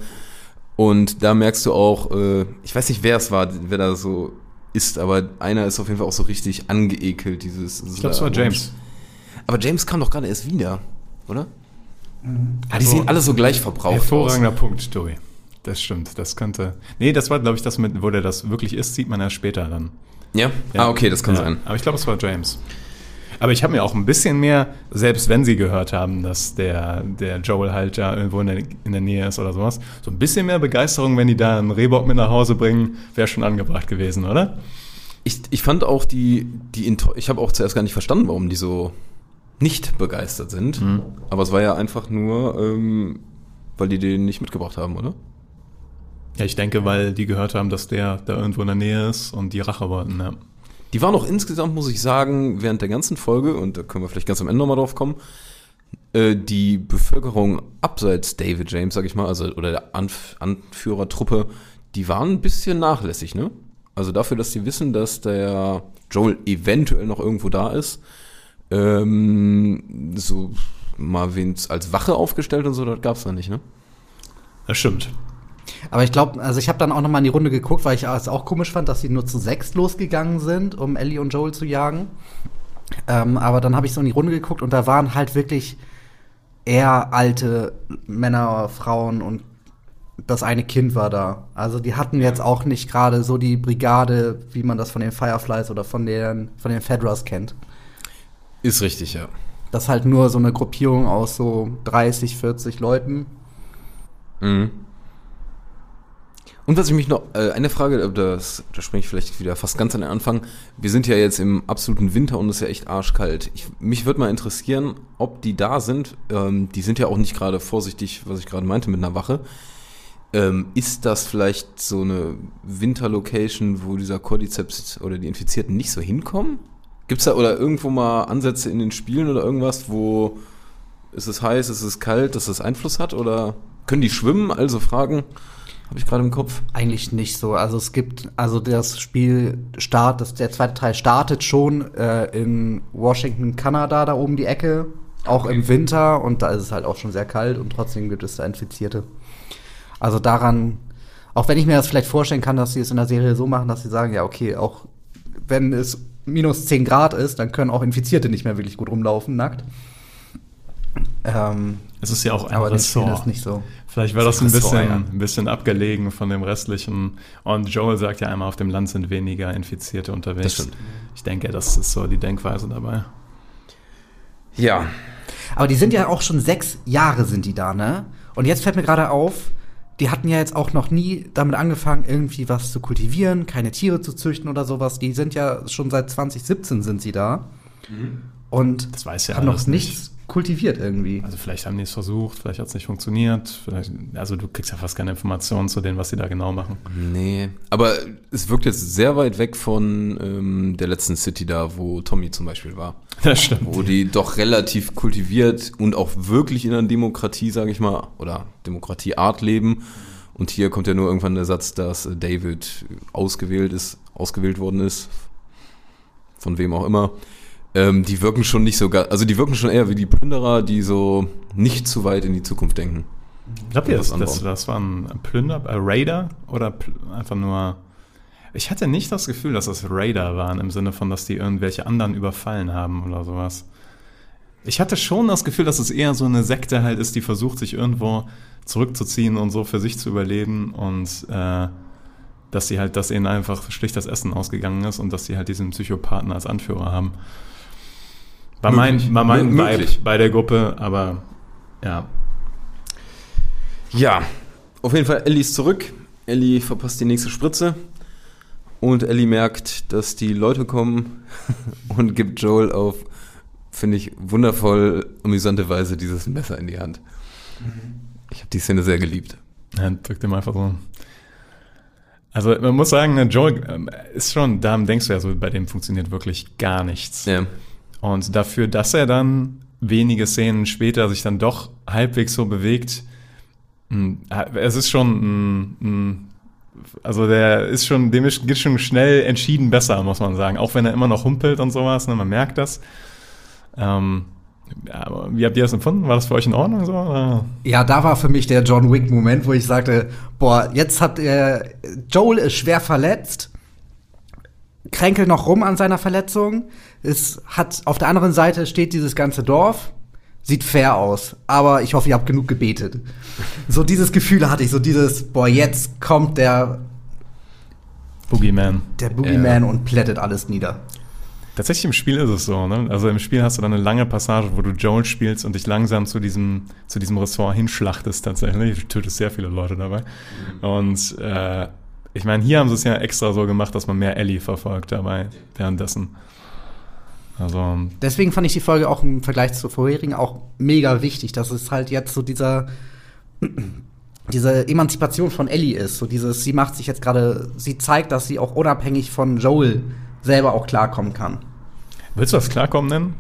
Und da merkst du auch, äh, ich weiß nicht, wer es war, wer da so ist, aber einer ist auf jeden Fall auch so richtig angeekelt, dieses. Ich glaube, es war James. Aber James kam doch gerade erst wieder, oder? Ah, die sehen alle so gleich verbraucht aus. Hervorragender Punkt, Joey. Das stimmt, das könnte. Nee, das war, glaube ich, das mit, wo der das wirklich ist, sieht man ja später dann. Ja? Ja. Ah, okay, das kann Ja, sein. Aber ich glaube, es war James. Aber ich habe mir auch ein bisschen mehr, selbst wenn sie gehört haben, dass der, der Joel halt da irgendwo in der, in der Nähe ist oder sowas, so ein bisschen mehr Begeisterung, wenn die da einen Rehbock mit nach Hause bringen, wäre schon angebracht gewesen, oder? Ich, ich fand auch die, die ich habe auch zuerst gar nicht verstanden, warum die so nicht begeistert sind. Mhm. Aber es war ja einfach nur, ähm, weil die den nicht mitgebracht haben, oder? Ja, ich denke, weil die gehört haben, dass der da irgendwo in der Nähe ist und die Rache wollten. Ja. Die waren auch insgesamt, muss ich sagen, während der ganzen Folge, und da können wir vielleicht ganz am Ende nochmal drauf kommen, äh, die Bevölkerung abseits David James, sag ich mal, also oder der Anf Anführertruppe, die waren ein bisschen nachlässig, ne? Also dafür, dass sie wissen, dass der Joel eventuell noch irgendwo da ist, ähm, so mal wen als Wache aufgestellt und so, das gab's da nicht, ne? Das stimmt. Aber ich glaube, also ich habe dann auch noch mal in die Runde geguckt, weil ich es auch komisch fand, dass sie nur zu sechs losgegangen sind, um Ellie und Joel zu jagen. Ähm, aber dann habe ich so in die Runde geguckt und da waren halt wirklich eher alte Männer, Frauen und das eine Kind war da. Also die hatten jetzt auch nicht gerade so die Brigade, wie man das von den Fireflies oder von den, von den Fedras kennt. Ist richtig, ja. Das ist halt nur so eine Gruppierung aus so 30, 40 Leuten. Mhm. Und was ich mich noch, äh, eine Frage, äh, das, da springe ich vielleicht wieder fast ganz an den Anfang. Wir sind ja jetzt im absoluten Winter und es ist ja echt arschkalt. Ich, mich würde mal interessieren, ob die da sind. Ähm, die sind ja auch nicht gerade vorsichtig, was ich gerade meinte, mit einer Wache. Ähm, ist das vielleicht so eine Winterlocation, wo dieser Cordyceps oder die Infizierten nicht so hinkommen? Gibt's da oder irgendwo mal Ansätze in den Spielen oder irgendwas, wo ist es heiß, ist es kalt, dass das Einfluss hat? Oder können die schwimmen? Also Fragen habe ich gerade im Kopf. Eigentlich nicht so. Also es gibt, also das Spiel start, das, der zweite Teil startet schon äh, in Washington, Kanada, da oben die Ecke, auch im Winter und da ist es halt auch schon sehr kalt und trotzdem gibt es da Infizierte. Also daran, auch wenn ich mir das vielleicht vorstellen kann, dass sie es in der Serie so machen, dass sie sagen, ja okay, auch wenn es minus 10 Grad ist, dann können auch Infizierte nicht mehr wirklich gut rumlaufen, nackt. Ähm, Es ist ja auch ein Aber Ressort. ist nicht so. Vielleicht war Das das ein ist bisschen, Ressort, ja. ein bisschen abgelegen von dem restlichen. Und Joel sagt ja einmal, auf dem Land sind weniger Infizierte unterwegs. Das stimmt. Ich denke, das ist so die Denkweise dabei. Ja, Aber die sind ja auch schon sechs Jahre sind die da, ne? Und jetzt fällt mir gerade auf, die hatten ja jetzt auch noch nie damit angefangen, irgendwie was zu kultivieren, keine Tiere zu züchten oder sowas. Die sind ja schon seit 2017 sind sie da. Und Das weiß ja haben noch nichts kultiviert irgendwie. Also vielleicht haben die es versucht, vielleicht hat es nicht funktioniert. Vielleicht, also du kriegst ja fast keine Informationen zu denen, was sie da genau machen. nee. Aber es wirkt jetzt sehr weit weg von ähm, der letzten City da, wo Tommy zum Beispiel war. Das stimmt. Wo die doch relativ kultiviert und auch wirklich in einer Demokratie, sage ich mal, oder Demokratieart leben. Und hier kommt ja nur irgendwann der Satz, dass äh, David ausgewählt ist, ausgewählt worden ist, von wem auch immer. Ähm, die wirken schon nicht so, also die wirken schon eher wie die Plünderer, die so nicht zu weit in die Zukunft denken. Glaubt ihr, das, das, das war ein Plünder, äh, Raider oder einfach nur. Ich hatte nicht das Gefühl, dass das Raider waren, im Sinne von, dass die irgendwelche anderen überfallen haben oder sowas. Ich hatte schon das Gefühl, dass es eher so eine Sekte halt ist, die versucht, sich irgendwo zurückzuziehen und so für sich zu überleben und äh, dass sie halt, dass ihnen einfach schlicht das Essen ausgegangen ist und dass sie halt diesen Psychopathen als Anführer haben. War Möglich. mein, war mein Vibe möglich. bei der Gruppe, aber ja, Ja, auf jeden Fall, Ellie ist zurück. Ellie verpasst die nächste Spritze. Und Ellie merkt, dass die Leute kommen und gibt Joel auf, finde ich, wundervoll amüsante Weise dieses Messer in die Hand. Ich habe die Szene sehr geliebt. Er drückt ihm einfach so. Also man muss sagen, ne, Joel ähm, ist schon, da denkst du ja so, bei dem funktioniert wirklich gar nichts. Ja. Und dafür, dass er dann wenige Szenen später sich dann doch halbwegs so bewegt, mh, es ist schon, mh, mh, also der ist schon, dem ist, geht schon schnell entschieden besser, muss man sagen. Auch wenn er immer noch humpelt und sowas, ne, man merkt das. Ähm, ja, wie habt ihr das empfunden? War das für euch in Ordnung so? Oder? Ja, da war für mich der John Wick-Moment, wo ich sagte, boah, jetzt hat er, Joel ist schwer verletzt, kränkelt noch rum an seiner Verletzung, es hat, auf der anderen Seite steht dieses ganze Dorf, sieht fair aus, aber ich hoffe, ihr habt genug gebetet. So dieses Gefühl hatte ich, so dieses, boah, jetzt kommt der, Boogeyman. der Boogeyman und plättet alles nieder. Tatsächlich im Spiel ist es so, ne? Also im Spiel hast du dann eine lange Passage, wo du Joel spielst und dich langsam zu diesem, zu diesem Ressort hinschlachtest tatsächlich. Du tötest sehr viele Leute dabei. Und äh, ich meine, hier haben sie es ja extra so gemacht, dass man mehr Ellie verfolgt dabei währenddessen. Also, Deswegen fand ich die Folge auch im Vergleich zur vorherigen auch mega wichtig, dass es halt jetzt so dieser diese Emanzipation von Ellie ist, so dieses sie macht sich jetzt gerade, sie zeigt, dass sie auch unabhängig von Joel selber auch klarkommen kann. willst du das klarkommen nennen?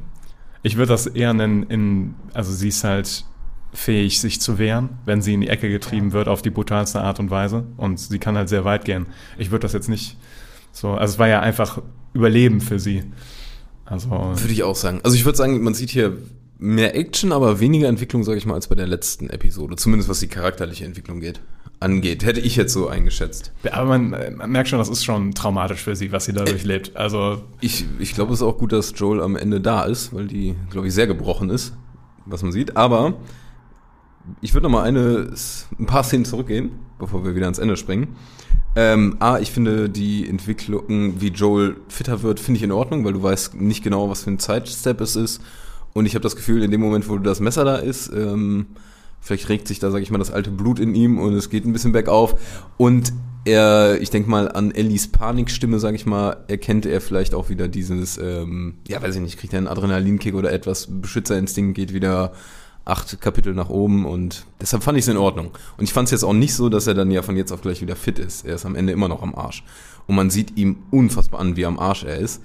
Ich würde das eher nennen in, also sie ist halt fähig, sich zu wehren, wenn sie in die Ecke getrieben wird auf die brutalste Art und Weise. Und sie kann halt sehr weit gehen. Ich würde das jetzt nicht so, also es war ja einfach Überleben für sie. Also, Würde ich auch sagen. Also ich würde sagen, man sieht hier mehr Action, aber weniger Entwicklung, sage ich mal, als bei der letzten Episode. Zumindest was die charakterliche Entwicklung geht, angeht. Hätte ich jetzt so eingeschätzt. aber man, man merkt schon, das ist schon traumatisch für sie, was sie da durchlebt. Also, Ich, ich glaube, es ist auch gut, dass Joel am Ende da ist, weil die, glaube ich, sehr gebrochen ist, was man sieht. Aber ich würde noch mal eine, ein paar Szenen zurückgehen, bevor wir wieder ans Ende springen. Ähm, A, ich finde die Entwicklung, wie Joel fitter wird, finde ich in Ordnung, weil du weißt nicht genau, was für ein Zeitstep es ist. Und ich habe das Gefühl, in dem Moment, wo das Messer da ist, ähm, vielleicht regt sich da, sage ich mal, das alte Blut in ihm und es geht ein bisschen bergauf. Und er, ich denke mal, an Ellies Panikstimme, sage ich mal, erkennt er vielleicht auch wieder dieses, ähm, ja, weiß ich nicht, kriegt er einen Adrenalinkick oder etwas, Beschützerinstinkt geht wieder acht Kapitel nach oben und deshalb fand ich es in Ordnung. Und ich fand es jetzt auch nicht so, dass er dann ja von jetzt auf gleich wieder fit ist. Er ist am Ende immer noch am Arsch. Und man sieht ihm unfassbar an, wie am Arsch er ist.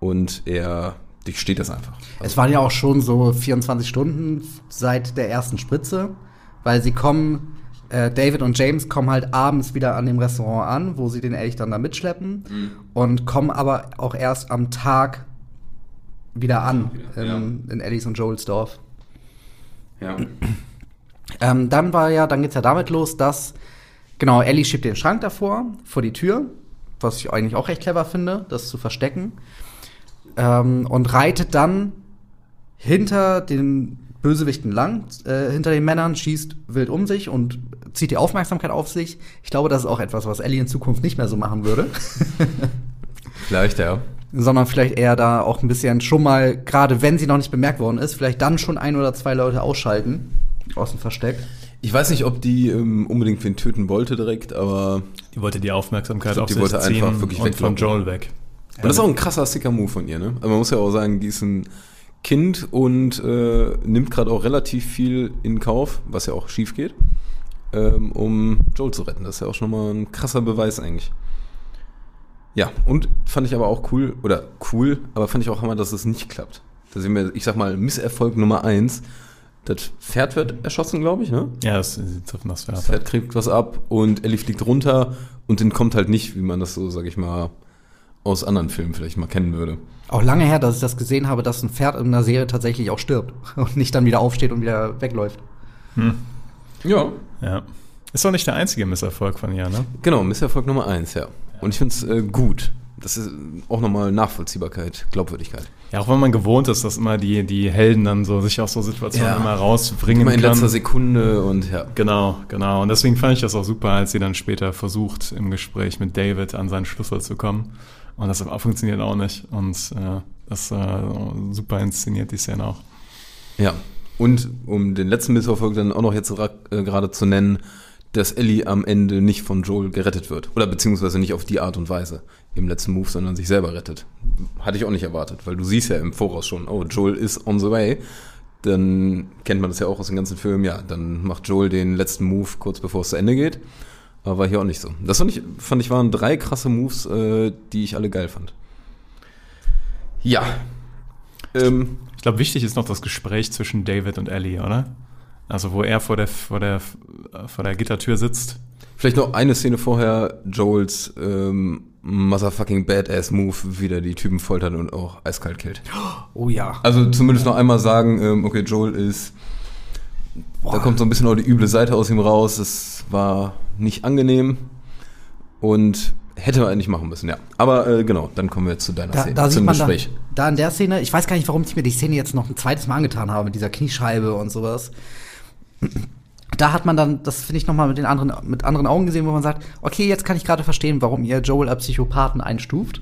Und er durchsteht das einfach. Es waren ja auch schon so 24 Stunden seit der ersten Spritze, weil sie kommen, äh, David und James kommen halt abends wieder an dem Restaurant an, wo sie den Elch dann da mitschleppen und kommen aber auch erst am Tag wieder an in, in Ellis und Joels Dorf. Ja. Ähm, dann war ja, dann geht's ja damit los, dass genau Ellie schiebt den Schrank davor vor die Tür, was ich eigentlich auch recht clever finde, das zu verstecken, ähm, und reitet dann hinter den Bösewichten lang äh, hinter den Männern, schießt wild um sich und zieht die Aufmerksamkeit auf sich. Ich glaube, das ist auch etwas, was Ellie in Zukunft nicht mehr so machen würde. Vielleicht, ja. Sondern vielleicht eher da auch ein bisschen schon mal, gerade wenn sie noch nicht bemerkt worden ist, vielleicht dann schon ein oder zwei Leute ausschalten aus dem Versteck. Ich weiß nicht, ob die ähm, unbedingt wen töten wollte direkt, aber Die wollte die Aufmerksamkeit Ich glaub, auf die sich wollte ziehen einfach wirklich und von. Joel weg. Und das ist auch ein krasser Sticker-Move von ihr, ne? Aber man muss ja auch sagen, die ist ein Kind und äh, nimmt gerade auch relativ viel in Kauf, was ja auch schief geht, ähm, um Joel zu retten. Das ist ja auch schon mal ein krasser Beweis eigentlich. Ja, und fand ich aber auch cool, oder cool, aber fand ich auch hammer, dass es nicht klappt. Da sehen wir, ich sag mal, Misserfolg Nummer eins. Das Pferd wird erschossen, glaube ich, ne? Ja, das, sie treffen das Pferd. Das Pferd kriegt was ab und Ellie fliegt runter und entkommt halt nicht, wie man das so, sag ich mal, aus anderen Filmen vielleicht mal kennen würde. Auch lange her, dass ich das gesehen habe, dass ein Pferd in einer Serie tatsächlich auch stirbt und nicht dann wieder aufsteht und wieder wegläuft. Ja. Ja. Ist doch nicht der einzige Misserfolg von ihr, ne? Genau, Misserfolg Nummer eins, ja. Und ich finde es äh, gut. Das ist auch nochmal Nachvollziehbarkeit, Glaubwürdigkeit. Ja, auch wenn man gewohnt ist, dass immer die, die Helden dann so sich aus so Situationen Ja. immer rausbringen Immer in kann. letzter Sekunde und ja. Genau, genau. Und deswegen fand ich das auch super, als sie dann später versucht, im Gespräch mit David an seinen Schlüssel zu kommen. Und das funktioniert auch nicht. Und äh, das äh, super inszeniert, die Szene auch. Ja. Und um den letzten Misserfolg dann auch noch jetzt äh, gerade zu nennen, dass Ellie am Ende nicht von Joel gerettet wird. Oder beziehungsweise nicht auf die Art und Weise im letzten Move, sondern sich selber rettet. Hatte ich auch nicht erwartet, weil du siehst ja im Voraus schon, oh, Joel ist on the way. Dann kennt man das ja auch aus den ganzen Filmen, ja, dann macht Joel den letzten Move kurz bevor es zu Ende geht. Aber war hier auch nicht so. Das fand ich, fand ich waren drei krasse Moves, äh, die ich alle geil fand. Ja. Ähm, Ich glaube, wichtig ist noch das Gespräch zwischen David und Ellie, oder? Also, wo er vor der, vor der, vor der Gittertür sitzt. Vielleicht noch eine Szene vorher, Joels ähm, motherfucking badass Move, wie der die Typen foltert und auch eiskalt killt. Oh ja. Also zumindest noch einmal sagen, ähm, okay, Joel ist, da kommt so ein bisschen auch die üble Seite aus ihm raus, es war nicht angenehm und hätte man eigentlich machen müssen, ja. Aber äh, genau, dann kommen wir jetzt zu deiner Da, Szene, da sieht zum man da, Gespräch. da in der Szene, ich weiß gar nicht, warum ich mir die Szene jetzt noch ein zweites Mal angetan habe, mit dieser Kniescheibe und sowas. Da hat man dann, das finde ich noch mal mit den anderen, mit anderen Augen gesehen, wo man sagt, okay, jetzt kann ich gerade verstehen, warum ihr Joel als Psychopathen einstuft.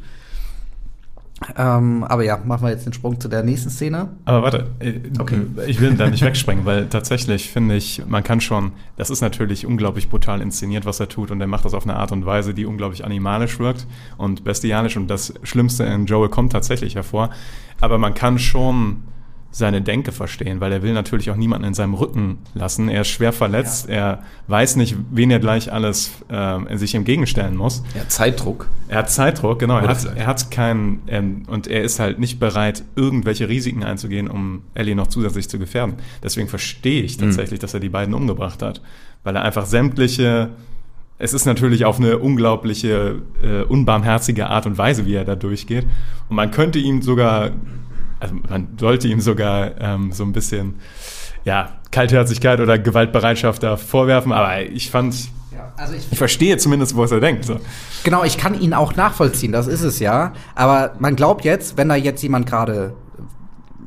Ähm, aber ja, machen wir jetzt den Sprung zu der nächsten Szene. Aber warte, äh, Okay. ich will da nicht wegspringen, weil tatsächlich finde ich, man kann schon, das ist natürlich unglaublich brutal inszeniert, was er tut und er macht das auf eine Art und Weise, die unglaublich animalisch wirkt und bestialisch und das Schlimmste in Joel kommt tatsächlich hervor. Aber man kann schon seine Denke verstehen, weil er will natürlich auch niemanden in seinem Rücken lassen. Er ist schwer verletzt, er weiß nicht, wen er gleich alles äh, sich entgegenstellen muss. Ja, Zeitdruck. Er hat Zeitdruck, genau. Er hat, er hat keinen, ähm, und er ist halt nicht bereit, irgendwelche Risiken einzugehen, um Ellie noch zusätzlich zu gefährden. Deswegen verstehe ich tatsächlich, dass er die beiden umgebracht hat. Weil er einfach sämtliche, es ist natürlich auf eine unglaubliche, äh, unbarmherzige Art und Weise, wie er da durchgeht. Und man könnte ihm sogar, also man sollte ihm sogar ähm, so ein bisschen, ja, Kaltherzigkeit oder Gewaltbereitschaft da vorwerfen, aber ich fand, Also ich, ich verstehe zumindest, was er denkt. So. Genau, ich kann ihn auch nachvollziehen, das ist es ja. Aber man glaubt jetzt, wenn da jetzt jemand gerade,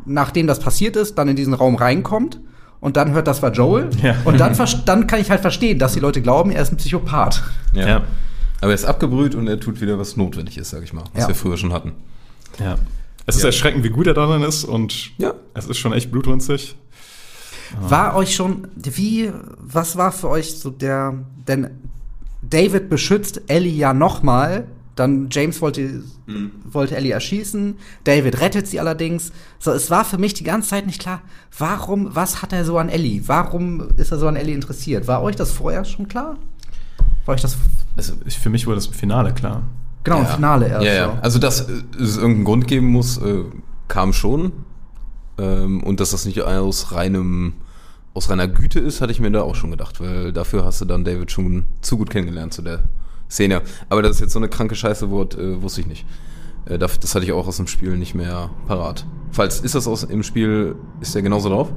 nachdem das passiert ist, dann in diesen Raum reinkommt und dann hört, das war Joel. Ja. Und dann, dann kann ich halt verstehen, dass die Leute glauben, er ist ein Psychopath. Ja. Ja. Aber er ist abgebrüht und er tut wieder, was notwendig ist, sag ich mal, was Ja. wir früher schon hatten. Ja. Es ist erschreckend, wie gut er darin ist und Ja. es ist schon echt blutrünstig. War euch schon, wie, was war für euch so der, denn David beschützt Ellie ja nochmal, dann James wollte, wollte Ellie erschießen, David rettet sie allerdings. So, es war für mich die ganze Zeit nicht klar, warum, was hat er so an Ellie? Warum ist er so an Ellie interessiert? War euch das vorher schon klar? War euch das, Also ich, für mich wurde das im Finale klar. Genau, im Finale erst Ja, ja. so. Also, dass äh, es irgendeinen Grund geben muss, äh, kam schon. Ähm, und dass das nicht aus reinem, aus reiner Güte ist, hatte ich mir da auch schon gedacht, weil dafür hast du dann David schon zu gut kennengelernt zu der Szene. Aber dass es jetzt so eine kranke Scheiße wird, äh, wusste ich nicht. Äh, das, das hatte ich auch aus dem Spiel nicht mehr parat. Falls ist das aus im Spiel, ist der genauso drauf?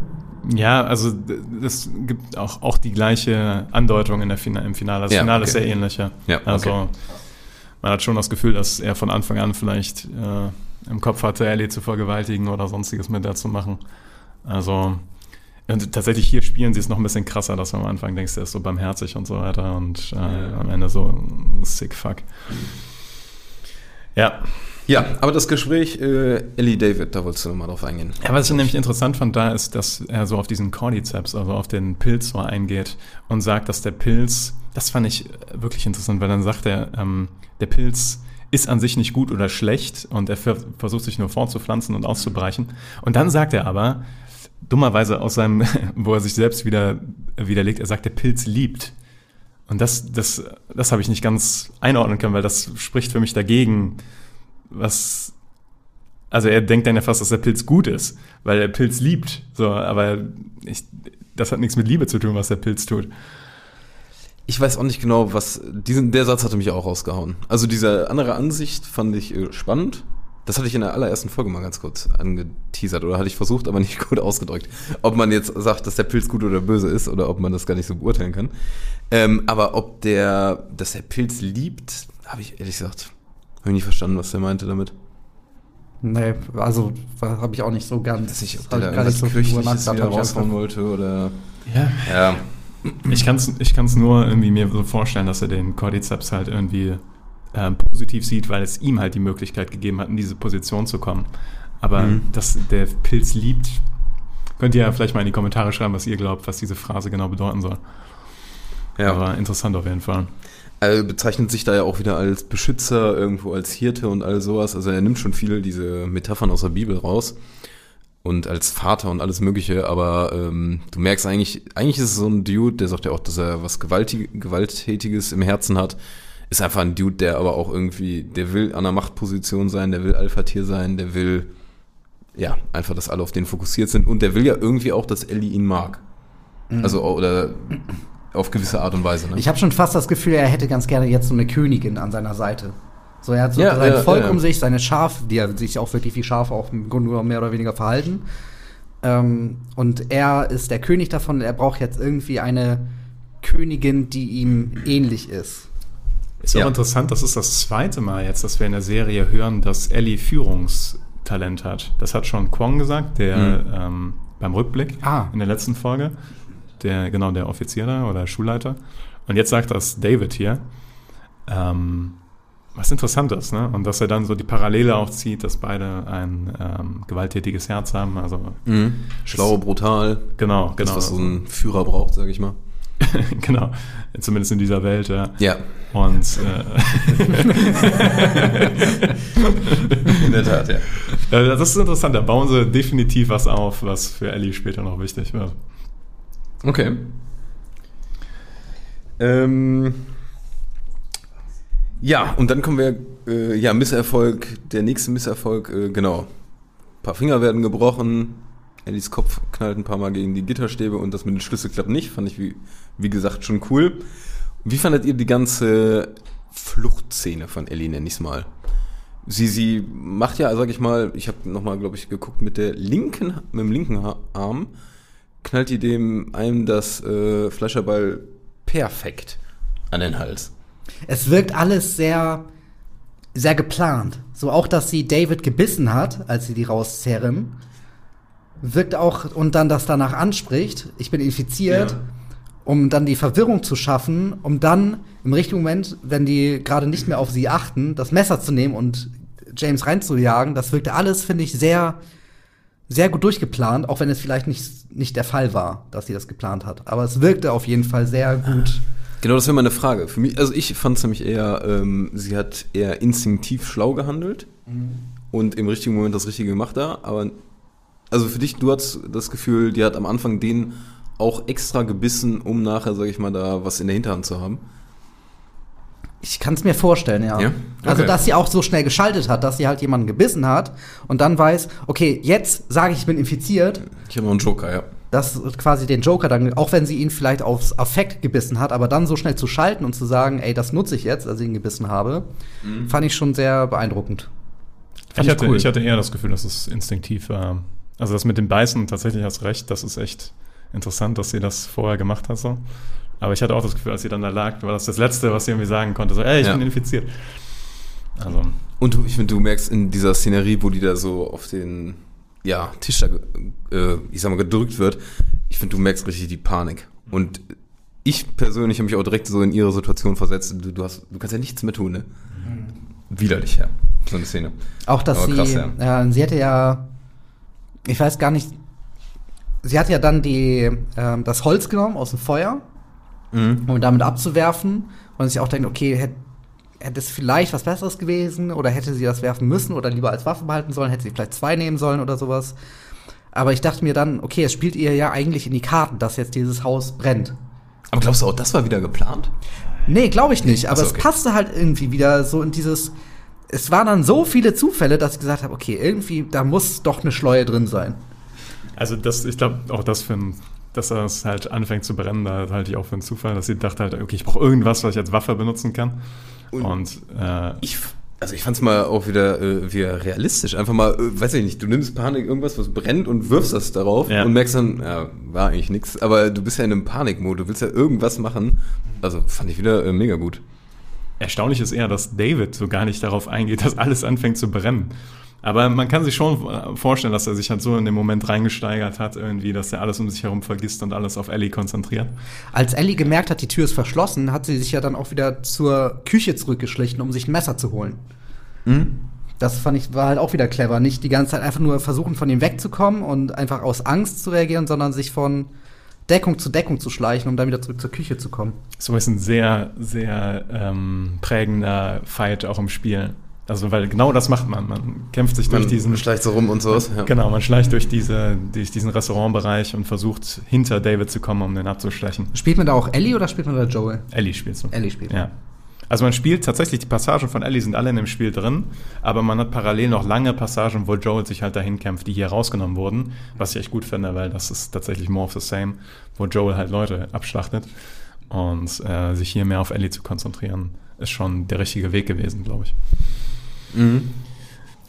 Ja, also d- es gibt auch, auch die gleiche Andeutung in der Fina im Finale. Das Ja, Finale ist okay. sehr ähnlich. Ja. Ja, Also okay. Man hat schon das Gefühl, dass er von Anfang an vielleicht äh, im Kopf hatte, Ellie zu vergewaltigen oder sonstiges mit der zu machen. Also Und tatsächlich hier spielen sie es noch ein bisschen krasser, dass du am Anfang denkst, der ist so barmherzig und so weiter und äh, am Ende so sick fuck. Ja. Ja, aber das Gespräch, äh, Ellie David, da wolltest du nochmal drauf eingehen. Ja, was ich nämlich interessant fand da ist, dass er so auf diesen Cordyceps, also auf den Pilz so eingeht und sagt, dass der Pilz, das fand ich wirklich interessant, weil dann sagt er, ähm, der Pilz ist an sich nicht gut oder schlecht und er ver versucht sich nur fortzupflanzen und auszubrechen. Und dann sagt er aber, dummerweise aus seinem, wo er sich selbst wieder widerlegt, er sagt, der Pilz liebt. Und das, das, das habe ich nicht ganz einordnen können, weil das spricht für mich dagegen, was. Also er denkt dann ja fast, dass der Pilz gut ist, weil der Pilz liebt. So, aber ich, das hat nichts mit Liebe zu tun, was der Pilz tut. Ich weiß auch nicht genau, was. Diesen, der Satz hatte mich auch rausgehauen. Also diese andere Ansicht fand ich äh, spannend. Das hatte ich in der allerersten Folge mal ganz kurz angeteasert oder hatte ich versucht, aber nicht gut ausgedrückt. Ob man jetzt sagt, dass der Pilz gut oder böse ist oder ob man das gar nicht so beurteilen kann. Ähm, aber ob der, dass der Pilz liebt, habe ich ehrlich gesagt, habe ich nicht verstanden, was der meinte damit. Nee, also habe ich auch nicht so ganz. Dass ich, ob der ich da irgendwas drüber Kirchliches nachgedacht, wieder hab ich raushauen wollte oder. Ja. Ja. Ich kann es ich kann's nur irgendwie mir so vorstellen, dass er den Cordyceps halt irgendwie ähm, positiv sieht, weil es ihm halt die Möglichkeit gegeben hat, in diese Position zu kommen. Aber Mhm. dass der Pilz liebt, könnt ihr ja vielleicht mal in die Kommentare schreiben, was ihr glaubt, was diese Phrase genau bedeuten soll. Ja. Aber interessant auf jeden Fall. Er bezeichnet sich da ja auch wieder als Beschützer, irgendwo als Hirte und all sowas. Also er nimmt schon viel diese Metaphern aus der Bibel raus und als Vater und alles Mögliche, aber ähm, du merkst eigentlich, eigentlich ist es so ein Dude, der sagt ja auch, dass er was Gewaltig Gewalttätiges im Herzen hat. Ist einfach ein Dude, der aber auch irgendwie, der will an einer Machtposition sein, der will Alpha-Tier sein, der will, ja, einfach, dass alle auf den fokussiert sind und der will ja irgendwie auch, dass Ellie ihn mag. Also, oder auf gewisse Art und Weise, ne? Ich habe schon fast das Gefühl, er hätte ganz gerne jetzt so eine Königin an seiner Seite. So, er hat so Ja, sein ja, Volk ja. um sich, seine Schafe, die sich auch wirklich wie Schafe auch im Grunde genommen mehr oder weniger verhalten. Ähm, und er ist der König davon. Er braucht jetzt irgendwie eine Königin, die ihm ähnlich ist. Ist Ja. auch interessant, das ist das zweite Mal jetzt, dass wir in der Serie hören, dass Ellie Führungstalent hat. Das hat schon Kwong gesagt, der Mhm. ähm, beim Rückblick Ah. in der letzten Folge, der genau der Offizier da oder Schulleiter. Und jetzt sagt das David hier. Ähm, was interessant ist, ne? Und dass er dann so die Parallele auch zieht, dass beide ein ähm, gewalttätiges Herz haben. Also Mhm. Schlau, brutal. genau, Das, genau. was so ein Führer braucht, sag ich mal. genau. Zumindest in dieser Welt, ja. Ja, Und äh, in der Tat, ja. Ja, das ist interessant. Da bauen sie definitiv was auf, was für Ellie später noch wichtig wird. Okay. Ähm, ja, und dann kommen wir, äh, ja, Misserfolg, der nächste Misserfolg, äh, genau. Ein paar Finger werden gebrochen, Ellies Kopf knallt ein paar Mal gegen die Gitterstäbe und das mit den Schlüssel klappt nicht, fand ich wie, wie gesagt schon cool. Wie fandet ihr die ganze Fluchtszene von Ellie, nenn ich's mal? Sie, sie macht ja, sag ich mal, ich habe nochmal, glaube ich, geguckt, mit der linken, mit dem linken Arm knallt die dem einem das äh, Fleischerbeil perfekt an den Hals. Es wirkt alles sehr, sehr geplant. So auch, dass sie David gebissen hat, als sie die rauszerren. Wirkt auch, und dann das danach anspricht, ich bin infiziert, Ja. um dann die Verwirrung zu schaffen, um dann im richtigen Moment, wenn die gerade nicht mehr auf sie achten, das Messer zu nehmen und James reinzujagen. Das wirkte alles, finde ich, sehr, sehr gut durchgeplant, auch wenn es vielleicht nicht, nicht der Fall war, dass sie das geplant hat. Aber es wirkte auf jeden Fall sehr gut. Genau, das wäre meine Frage. Für mich, also ich fand es nämlich eher, ähm, sie hat eher instinktiv schlau gehandelt und im richtigen Moment das Richtige gemacht da. Aber also für dich, du hast das Gefühl, die hat am Anfang den auch extra gebissen, um nachher, sag ich mal, da was in der Hinterhand zu haben. Ich kann es mir vorstellen, ja. Ja? Also, Okay. dass sie auch so schnell geschaltet hat, dass sie halt jemanden gebissen hat und dann weiß, okay, jetzt sage ich, ich bin infiziert, Ich habe noch einen Joker, ja. Dass quasi den Joker dann, auch wenn sie ihn vielleicht aufs Affekt gebissen hat, aber dann so schnell zu schalten und zu sagen, ey, das nutze ich jetzt, als ich ihn gebissen habe, fand ich schon sehr beeindruckend. Fand Ich hatte, cool. ich hatte eher das Gefühl, dass es instinktiv war. Also das mit dem Beißen, tatsächlich hast recht, das ist echt interessant, dass sie das vorher gemacht hat. So. Aber ich hatte auch das Gefühl, als sie dann da lag, war das das Letzte, was sie irgendwie sagen konnte. So, ey, ich Ja. bin infiziert. Also, Und du, ich finde, du merkst in dieser Szenerie, wo die da so auf den ja, Tisch da, äh, ich sag mal, gedrückt wird, ich finde, du merkst richtig die Panik. Und ich persönlich habe mich auch direkt so in ihre Situation versetzt. Du, du, hast, du kannst ja nichts mehr tun, ne? Widerlich, ja. So eine Szene. Auch, dass Aber sie, krass, ja. äh, sie hatte ja, ich weiß gar nicht, sie hat ja dann die, ähm, das Holz genommen aus dem Feuer, Mhm. um damit abzuwerfen und sich auch denkt, okay, hätte hätte es vielleicht was Besseres gewesen oder hätte sie das werfen müssen oder lieber als Waffe behalten sollen, hätte sie vielleicht zwei nehmen sollen oder sowas. Aber ich dachte mir dann, okay, es spielt ihr ja eigentlich in die Karten, dass jetzt dieses Haus brennt. Aber glaubst du auch, das war wieder geplant? Nee, glaube ich nicht. Aber Ach so, es okay. passte halt irgendwie wieder so in dieses. Es waren dann so viele Zufälle, dass ich gesagt habe, okay, irgendwie, da muss doch eine Schleue drin sein. Also das, ich glaube auch das für ein, dass das halt anfängt zu brennen, da halte ich auch für einen Zufall, dass sie dachte halt, okay, ich brauche irgendwas, was ich als Waffe benutzen kann. Und, äh, Ich, also ich fand's mal auch wieder, äh, wieder realistisch. Einfach mal, äh, weiß ich nicht, du nimmst Panik, irgendwas, was brennt und wirfst das darauf Ja. und merkst dann, ja, war eigentlich nix. Aber du bist ja in einem Panikmodus, du willst ja irgendwas machen. Also fand ich wieder äh, mega gut. erstaunlich ist eher, dass David so gar nicht darauf eingeht, dass alles anfängt zu brennen. Aber man kann sich schon äh, vorstellen, dass er sich halt so in den Moment reingesteigert hat, irgendwie, dass er alles um sich herum vergisst und alles auf Ellie konzentriert. Als Ellie gemerkt hat, die Tür ist verschlossen, hat sie sich ja dann auch wieder zur Küche zurückgeschlichen, um sich ein Messer zu holen. Das fand ich, war halt auch wieder clever. Nicht die ganze Zeit einfach nur versuchen, von ihm wegzukommen und einfach aus Angst zu reagieren, sondern sich von Deckung zu Deckung zu schleichen, um dann wieder zurück zur Küche zu kommen. So ist ein sehr, sehr ähm, prägender Fight auch im Spiel. Also, weil genau das macht man. Man kämpft sich durch Man diesen. schleicht so rum und sowas. Ja. Genau, man schleicht durch, diese, durch diesen Restaurantbereich und versucht hinter David zu kommen, um den abzustechen. Spielt man da auch Ellie oder spielt man da Joel? Ellie spielst du. Ellie spielt. Ja. Also man spielt tatsächlich, die Passagen von Ellie sind alle in dem Spiel drin, aber man hat parallel noch lange Passagen, wo Joel sich halt dahin kämpft, die hier rausgenommen wurden, was ich echt gut finde, weil das ist tatsächlich more of the same, wo Joel halt Leute abschlachtet und äh, sich hier mehr auf Ellie zu konzentrieren, ist schon der richtige Weg gewesen, glaube ich. Mhm.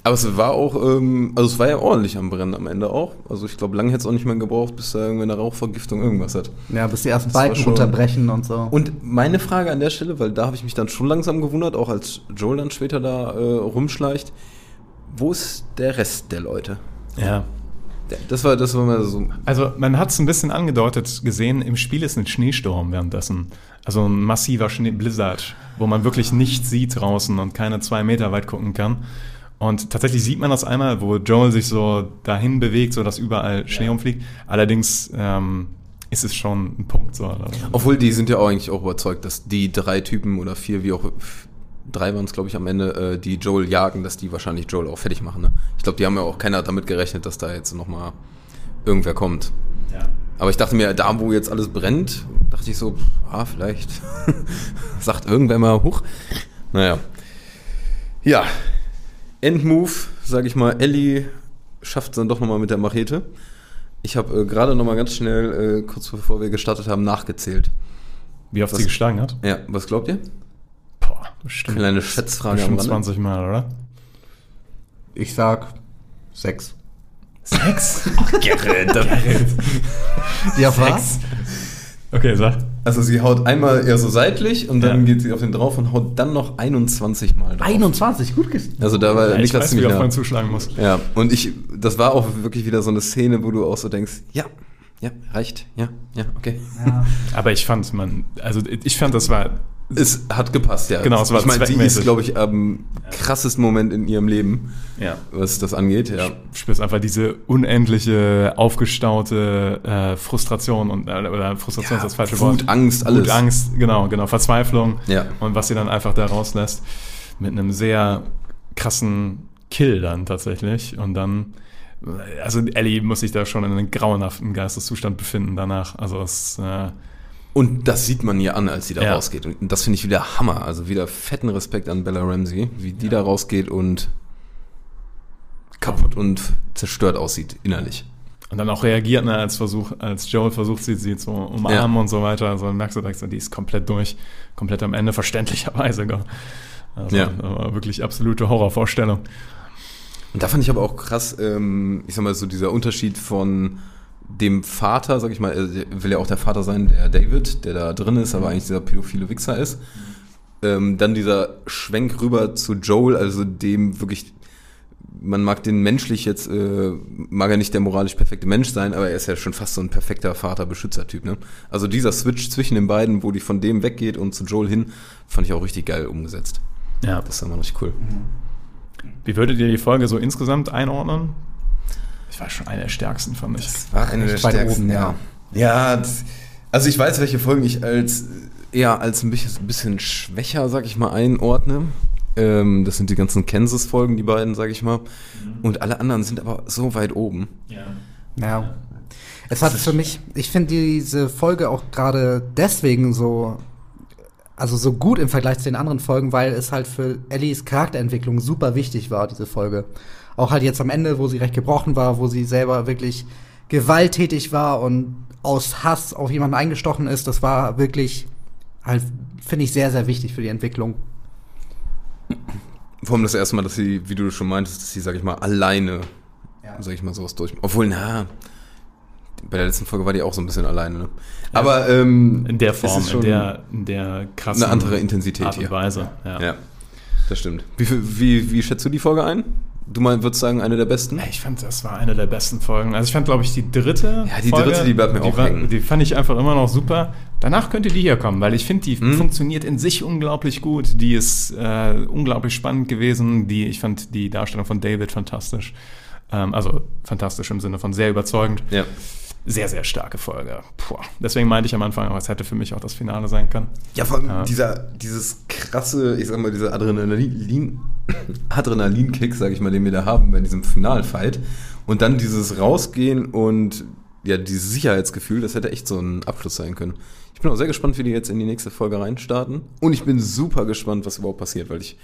Aber es war auch, ähm, also es war ja ordentlich am Brennen am Ende auch. Also ich glaube, lange hätte es auch nicht mehr gebraucht, bis da irgendwie eine Rauchvergiftung irgendwas hat. Ja, bis die ersten Balken runterbrechen und so. Und meine Frage an der Stelle, weil da habe ich mich dann schon langsam gewundert, auch als Joel dann später da äh, rumschleicht, wo ist der Rest der Leute? Ja. Das war, das war mal so. Also man hat es ein bisschen angedeutet gesehen, im Spiel ist ein Schneesturm währenddessen. Also ein massiver Schnee Blizzard, wo man wirklich nichts sieht draußen und keine zwei Meter weit gucken kann. Und tatsächlich sieht man das einmal, wo Joel sich so dahin bewegt, so dass überall Schnee umfliegt. Allerdings ähm, ist es schon ein Punkt. So. Obwohl, die sind ja auch eigentlich auch überzeugt, dass die drei Typen oder vier, wie auch drei waren es, glaube ich, am Ende, äh, die Joel jagen, dass die wahrscheinlich Joel auch fertig machen. Ne? Ich glaube, die haben ja auch keiner damit gerechnet, dass da jetzt nochmal irgendwer kommt. Ja. Aber ich dachte mir, da wo jetzt alles brennt, dachte ich so, ah, vielleicht sagt irgendwer mal hoch. Naja. Ja. Endmove, sage ich mal, Ellie schafft es dann doch nochmal mit der Machete. Ich habe äh, gerade nochmal ganz schnell, äh, kurz bevor wir gestartet haben, nachgezählt. Wie oft Was- sie geschlagen hat? Ja, was glaubt ihr? Boah, bestimmt. Kleine Schätzfrage am Bestimmt Rande. 20 Mal, oder? Ich sag sechs. Sechs? Gerrit. Ja, was? Okay, sag. Also sie haut einmal eher so seitlich und dann Ja. geht sie auf den drauf und haut dann noch 21 Mal drauf. 21, gut ges Also da war Ja, ich Niklas weiß, wie nah. man zuschlagen muss. Ja, und ich, das war auch wirklich wieder so eine Szene, wo du auch so denkst, ja, ja, reicht, ja, ja, okay. Aber ich fand, man, also ich fand, das war Es hat gepasst, ja. Genau, es war Ich meine, sie ist, glaube ich, am krassesten Moment in ihrem Leben, Ja. was das angeht, ja. Du spürst einfach diese unendliche, aufgestaute äh, Frustration und äh, oder Frustration Ja, ist das falsche Wut, Wort. Angst, alles. Wut, Angst, genau, genau, Verzweiflung Ja. und was sie dann einfach da rauslässt mit einem sehr krassen Kill dann tatsächlich und dann also Ellie muss sich da schon in einem grauenhaften Geisteszustand befinden danach. Also es äh, Und das sieht man ihr an, als sie da Ja. rausgeht. Und das finde ich wieder Hammer. Also wieder fetten Respekt an Bella Ramsey, wie die da rausgeht und kaputt und zerstört aussieht, innerlich. Und dann auch reagiert, ne, als Versuch, als Joel versucht, sie, sie zu umarmen Ja. und so weiter. Also merkst du, direkt so, die ist komplett durch, komplett am Ende, verständlicherweise. gell. Also Ja. aber wirklich absolute Horrorvorstellung. Und da fand ich aber auch krass, ähm, ich sag mal, so dieser Unterschied von dem Vater, sag ich mal, er will ja auch der Vater sein, der David, der da drin ist, aber eigentlich dieser pädophile Wichser ist. Ähm, dann dieser Schwenk rüber zu Joel, also dem wirklich man mag den menschlich jetzt, äh, mag er nicht der moralisch perfekte Mensch sein, aber er ist ja schon fast so ein perfekter Vater-Beschützer-Typ. Ne? Also dieser Switch zwischen den beiden, wo die von dem weggeht und zu Joel hin, fand ich auch richtig geil umgesetzt. Ja. Das war immer richtig cool. Wie würdet ihr die Folge so insgesamt einordnen? War schon eine der stärksten, fand ich. War eine der Echt stärksten, oben, ja. Ja, das, also ich weiß, welche Folgen ich als eher als ein bisschen, bisschen schwächer, sag ich mal, einordne. Ähm, das sind die ganzen Kansas-Folgen, die beiden, sag ich mal. Und alle anderen sind aber so weit oben. Ja. Es hat für mich, ich finde diese Folge auch gerade deswegen so, also so gut im Vergleich zu den anderen Folgen, weil es halt für Ellies Charakterentwicklung super wichtig war, diese Folge. Auch halt jetzt am Ende, wo sie recht gebrochen war, wo sie selber wirklich gewalttätig war und aus Hass auf jemanden eingestochen ist, das war wirklich halt, finde ich, sehr, sehr wichtig für die Entwicklung. Vor allem das erste Mal, dass sie, wie du schon meintest, dass sie, sag ich mal, alleine, sag ich mal, sowas durch. Obwohl, na, bei der letzten Folge war die auch so ein bisschen alleine. Ne? Aber ähm, In der Form, ist in schon der, in der krassen eine andere Intensität Art und hier. Weise. Ja. Ja, das stimmt. Wie, wie, wie schätzt du die Folge ein? Du mal, würdest sagen, eine der besten? Ich fand, das war eine der besten Folgen. Also ich fand, glaube ich, die dritte. Ja, die dritte, die bleibt mir auch war, hängen. Die fand ich einfach immer noch super. Danach könnte die hier kommen, weil ich finde, die Mhm. funktioniert in sich unglaublich gut. Die ist äh, unglaublich spannend gewesen. Die, ich fand die Darstellung von David fantastisch. Ähm, also fantastisch im Sinne von sehr überzeugend. Ja. Sehr, sehr starke Folge. Puh. Deswegen meinte ich am Anfang, aber es hätte für mich auch das Finale sein können. Ja, vor allem Ja. dieser, dieses krasse, ich sag mal, dieser Adrenalin, Adrenalinkick, sag ich mal, den wir da haben bei diesem Finalfight. Und dann dieses Rausgehen und ja, dieses Sicherheitsgefühl, das hätte echt so ein Abschluss sein können. Ich bin auch sehr gespannt, wie die jetzt in die nächste Folge reinstarten. Und ich bin super gespannt, was überhaupt passiert, weil ich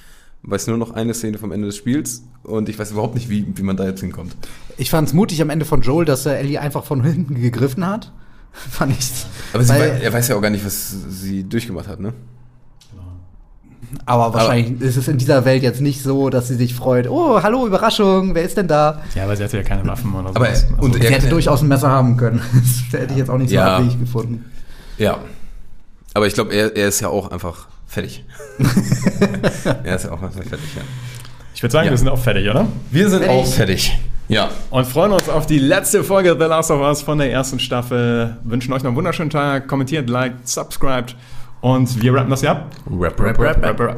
weiß nur noch eine Szene vom Ende des Spiels und ich weiß überhaupt nicht, wie, wie man da jetzt hinkommt. Ich fand es mutig am Ende von Joel, dass er Ellie einfach von hinten gegriffen hat. Fand ich. Aber sie weil- wei- er weiß ja auch gar nicht, was sie durchgemacht hat, ne? Aber wahrscheinlich ist es in dieser Welt jetzt nicht so, dass sie sich freut. Oh, hallo, Überraschung, wer ist denn da? Ja, aber sie hatte ja keine Waffen oder so. Aber, Also, und Sie er- hätte durchaus ein Messer haben können. Das hätte ich jetzt auch nicht so Ja. abwegig gefunden. Ja. Aber ich glaube, er, er ist ja auch einfach fertig. er ist ja auch einfach fertig, ja. ich würde sagen, Ja. wir sind auch fertig, oder? Wir sind Fertig. auch fertig. Ja. Und freuen uns auf die letzte Folge The Last of Us von der ersten Staffel. Wünschen euch noch einen wunderschönen Tag. Kommentiert, liked, subscribed. Und wir rappen das hier ab. Rap, Rap, rap, rap.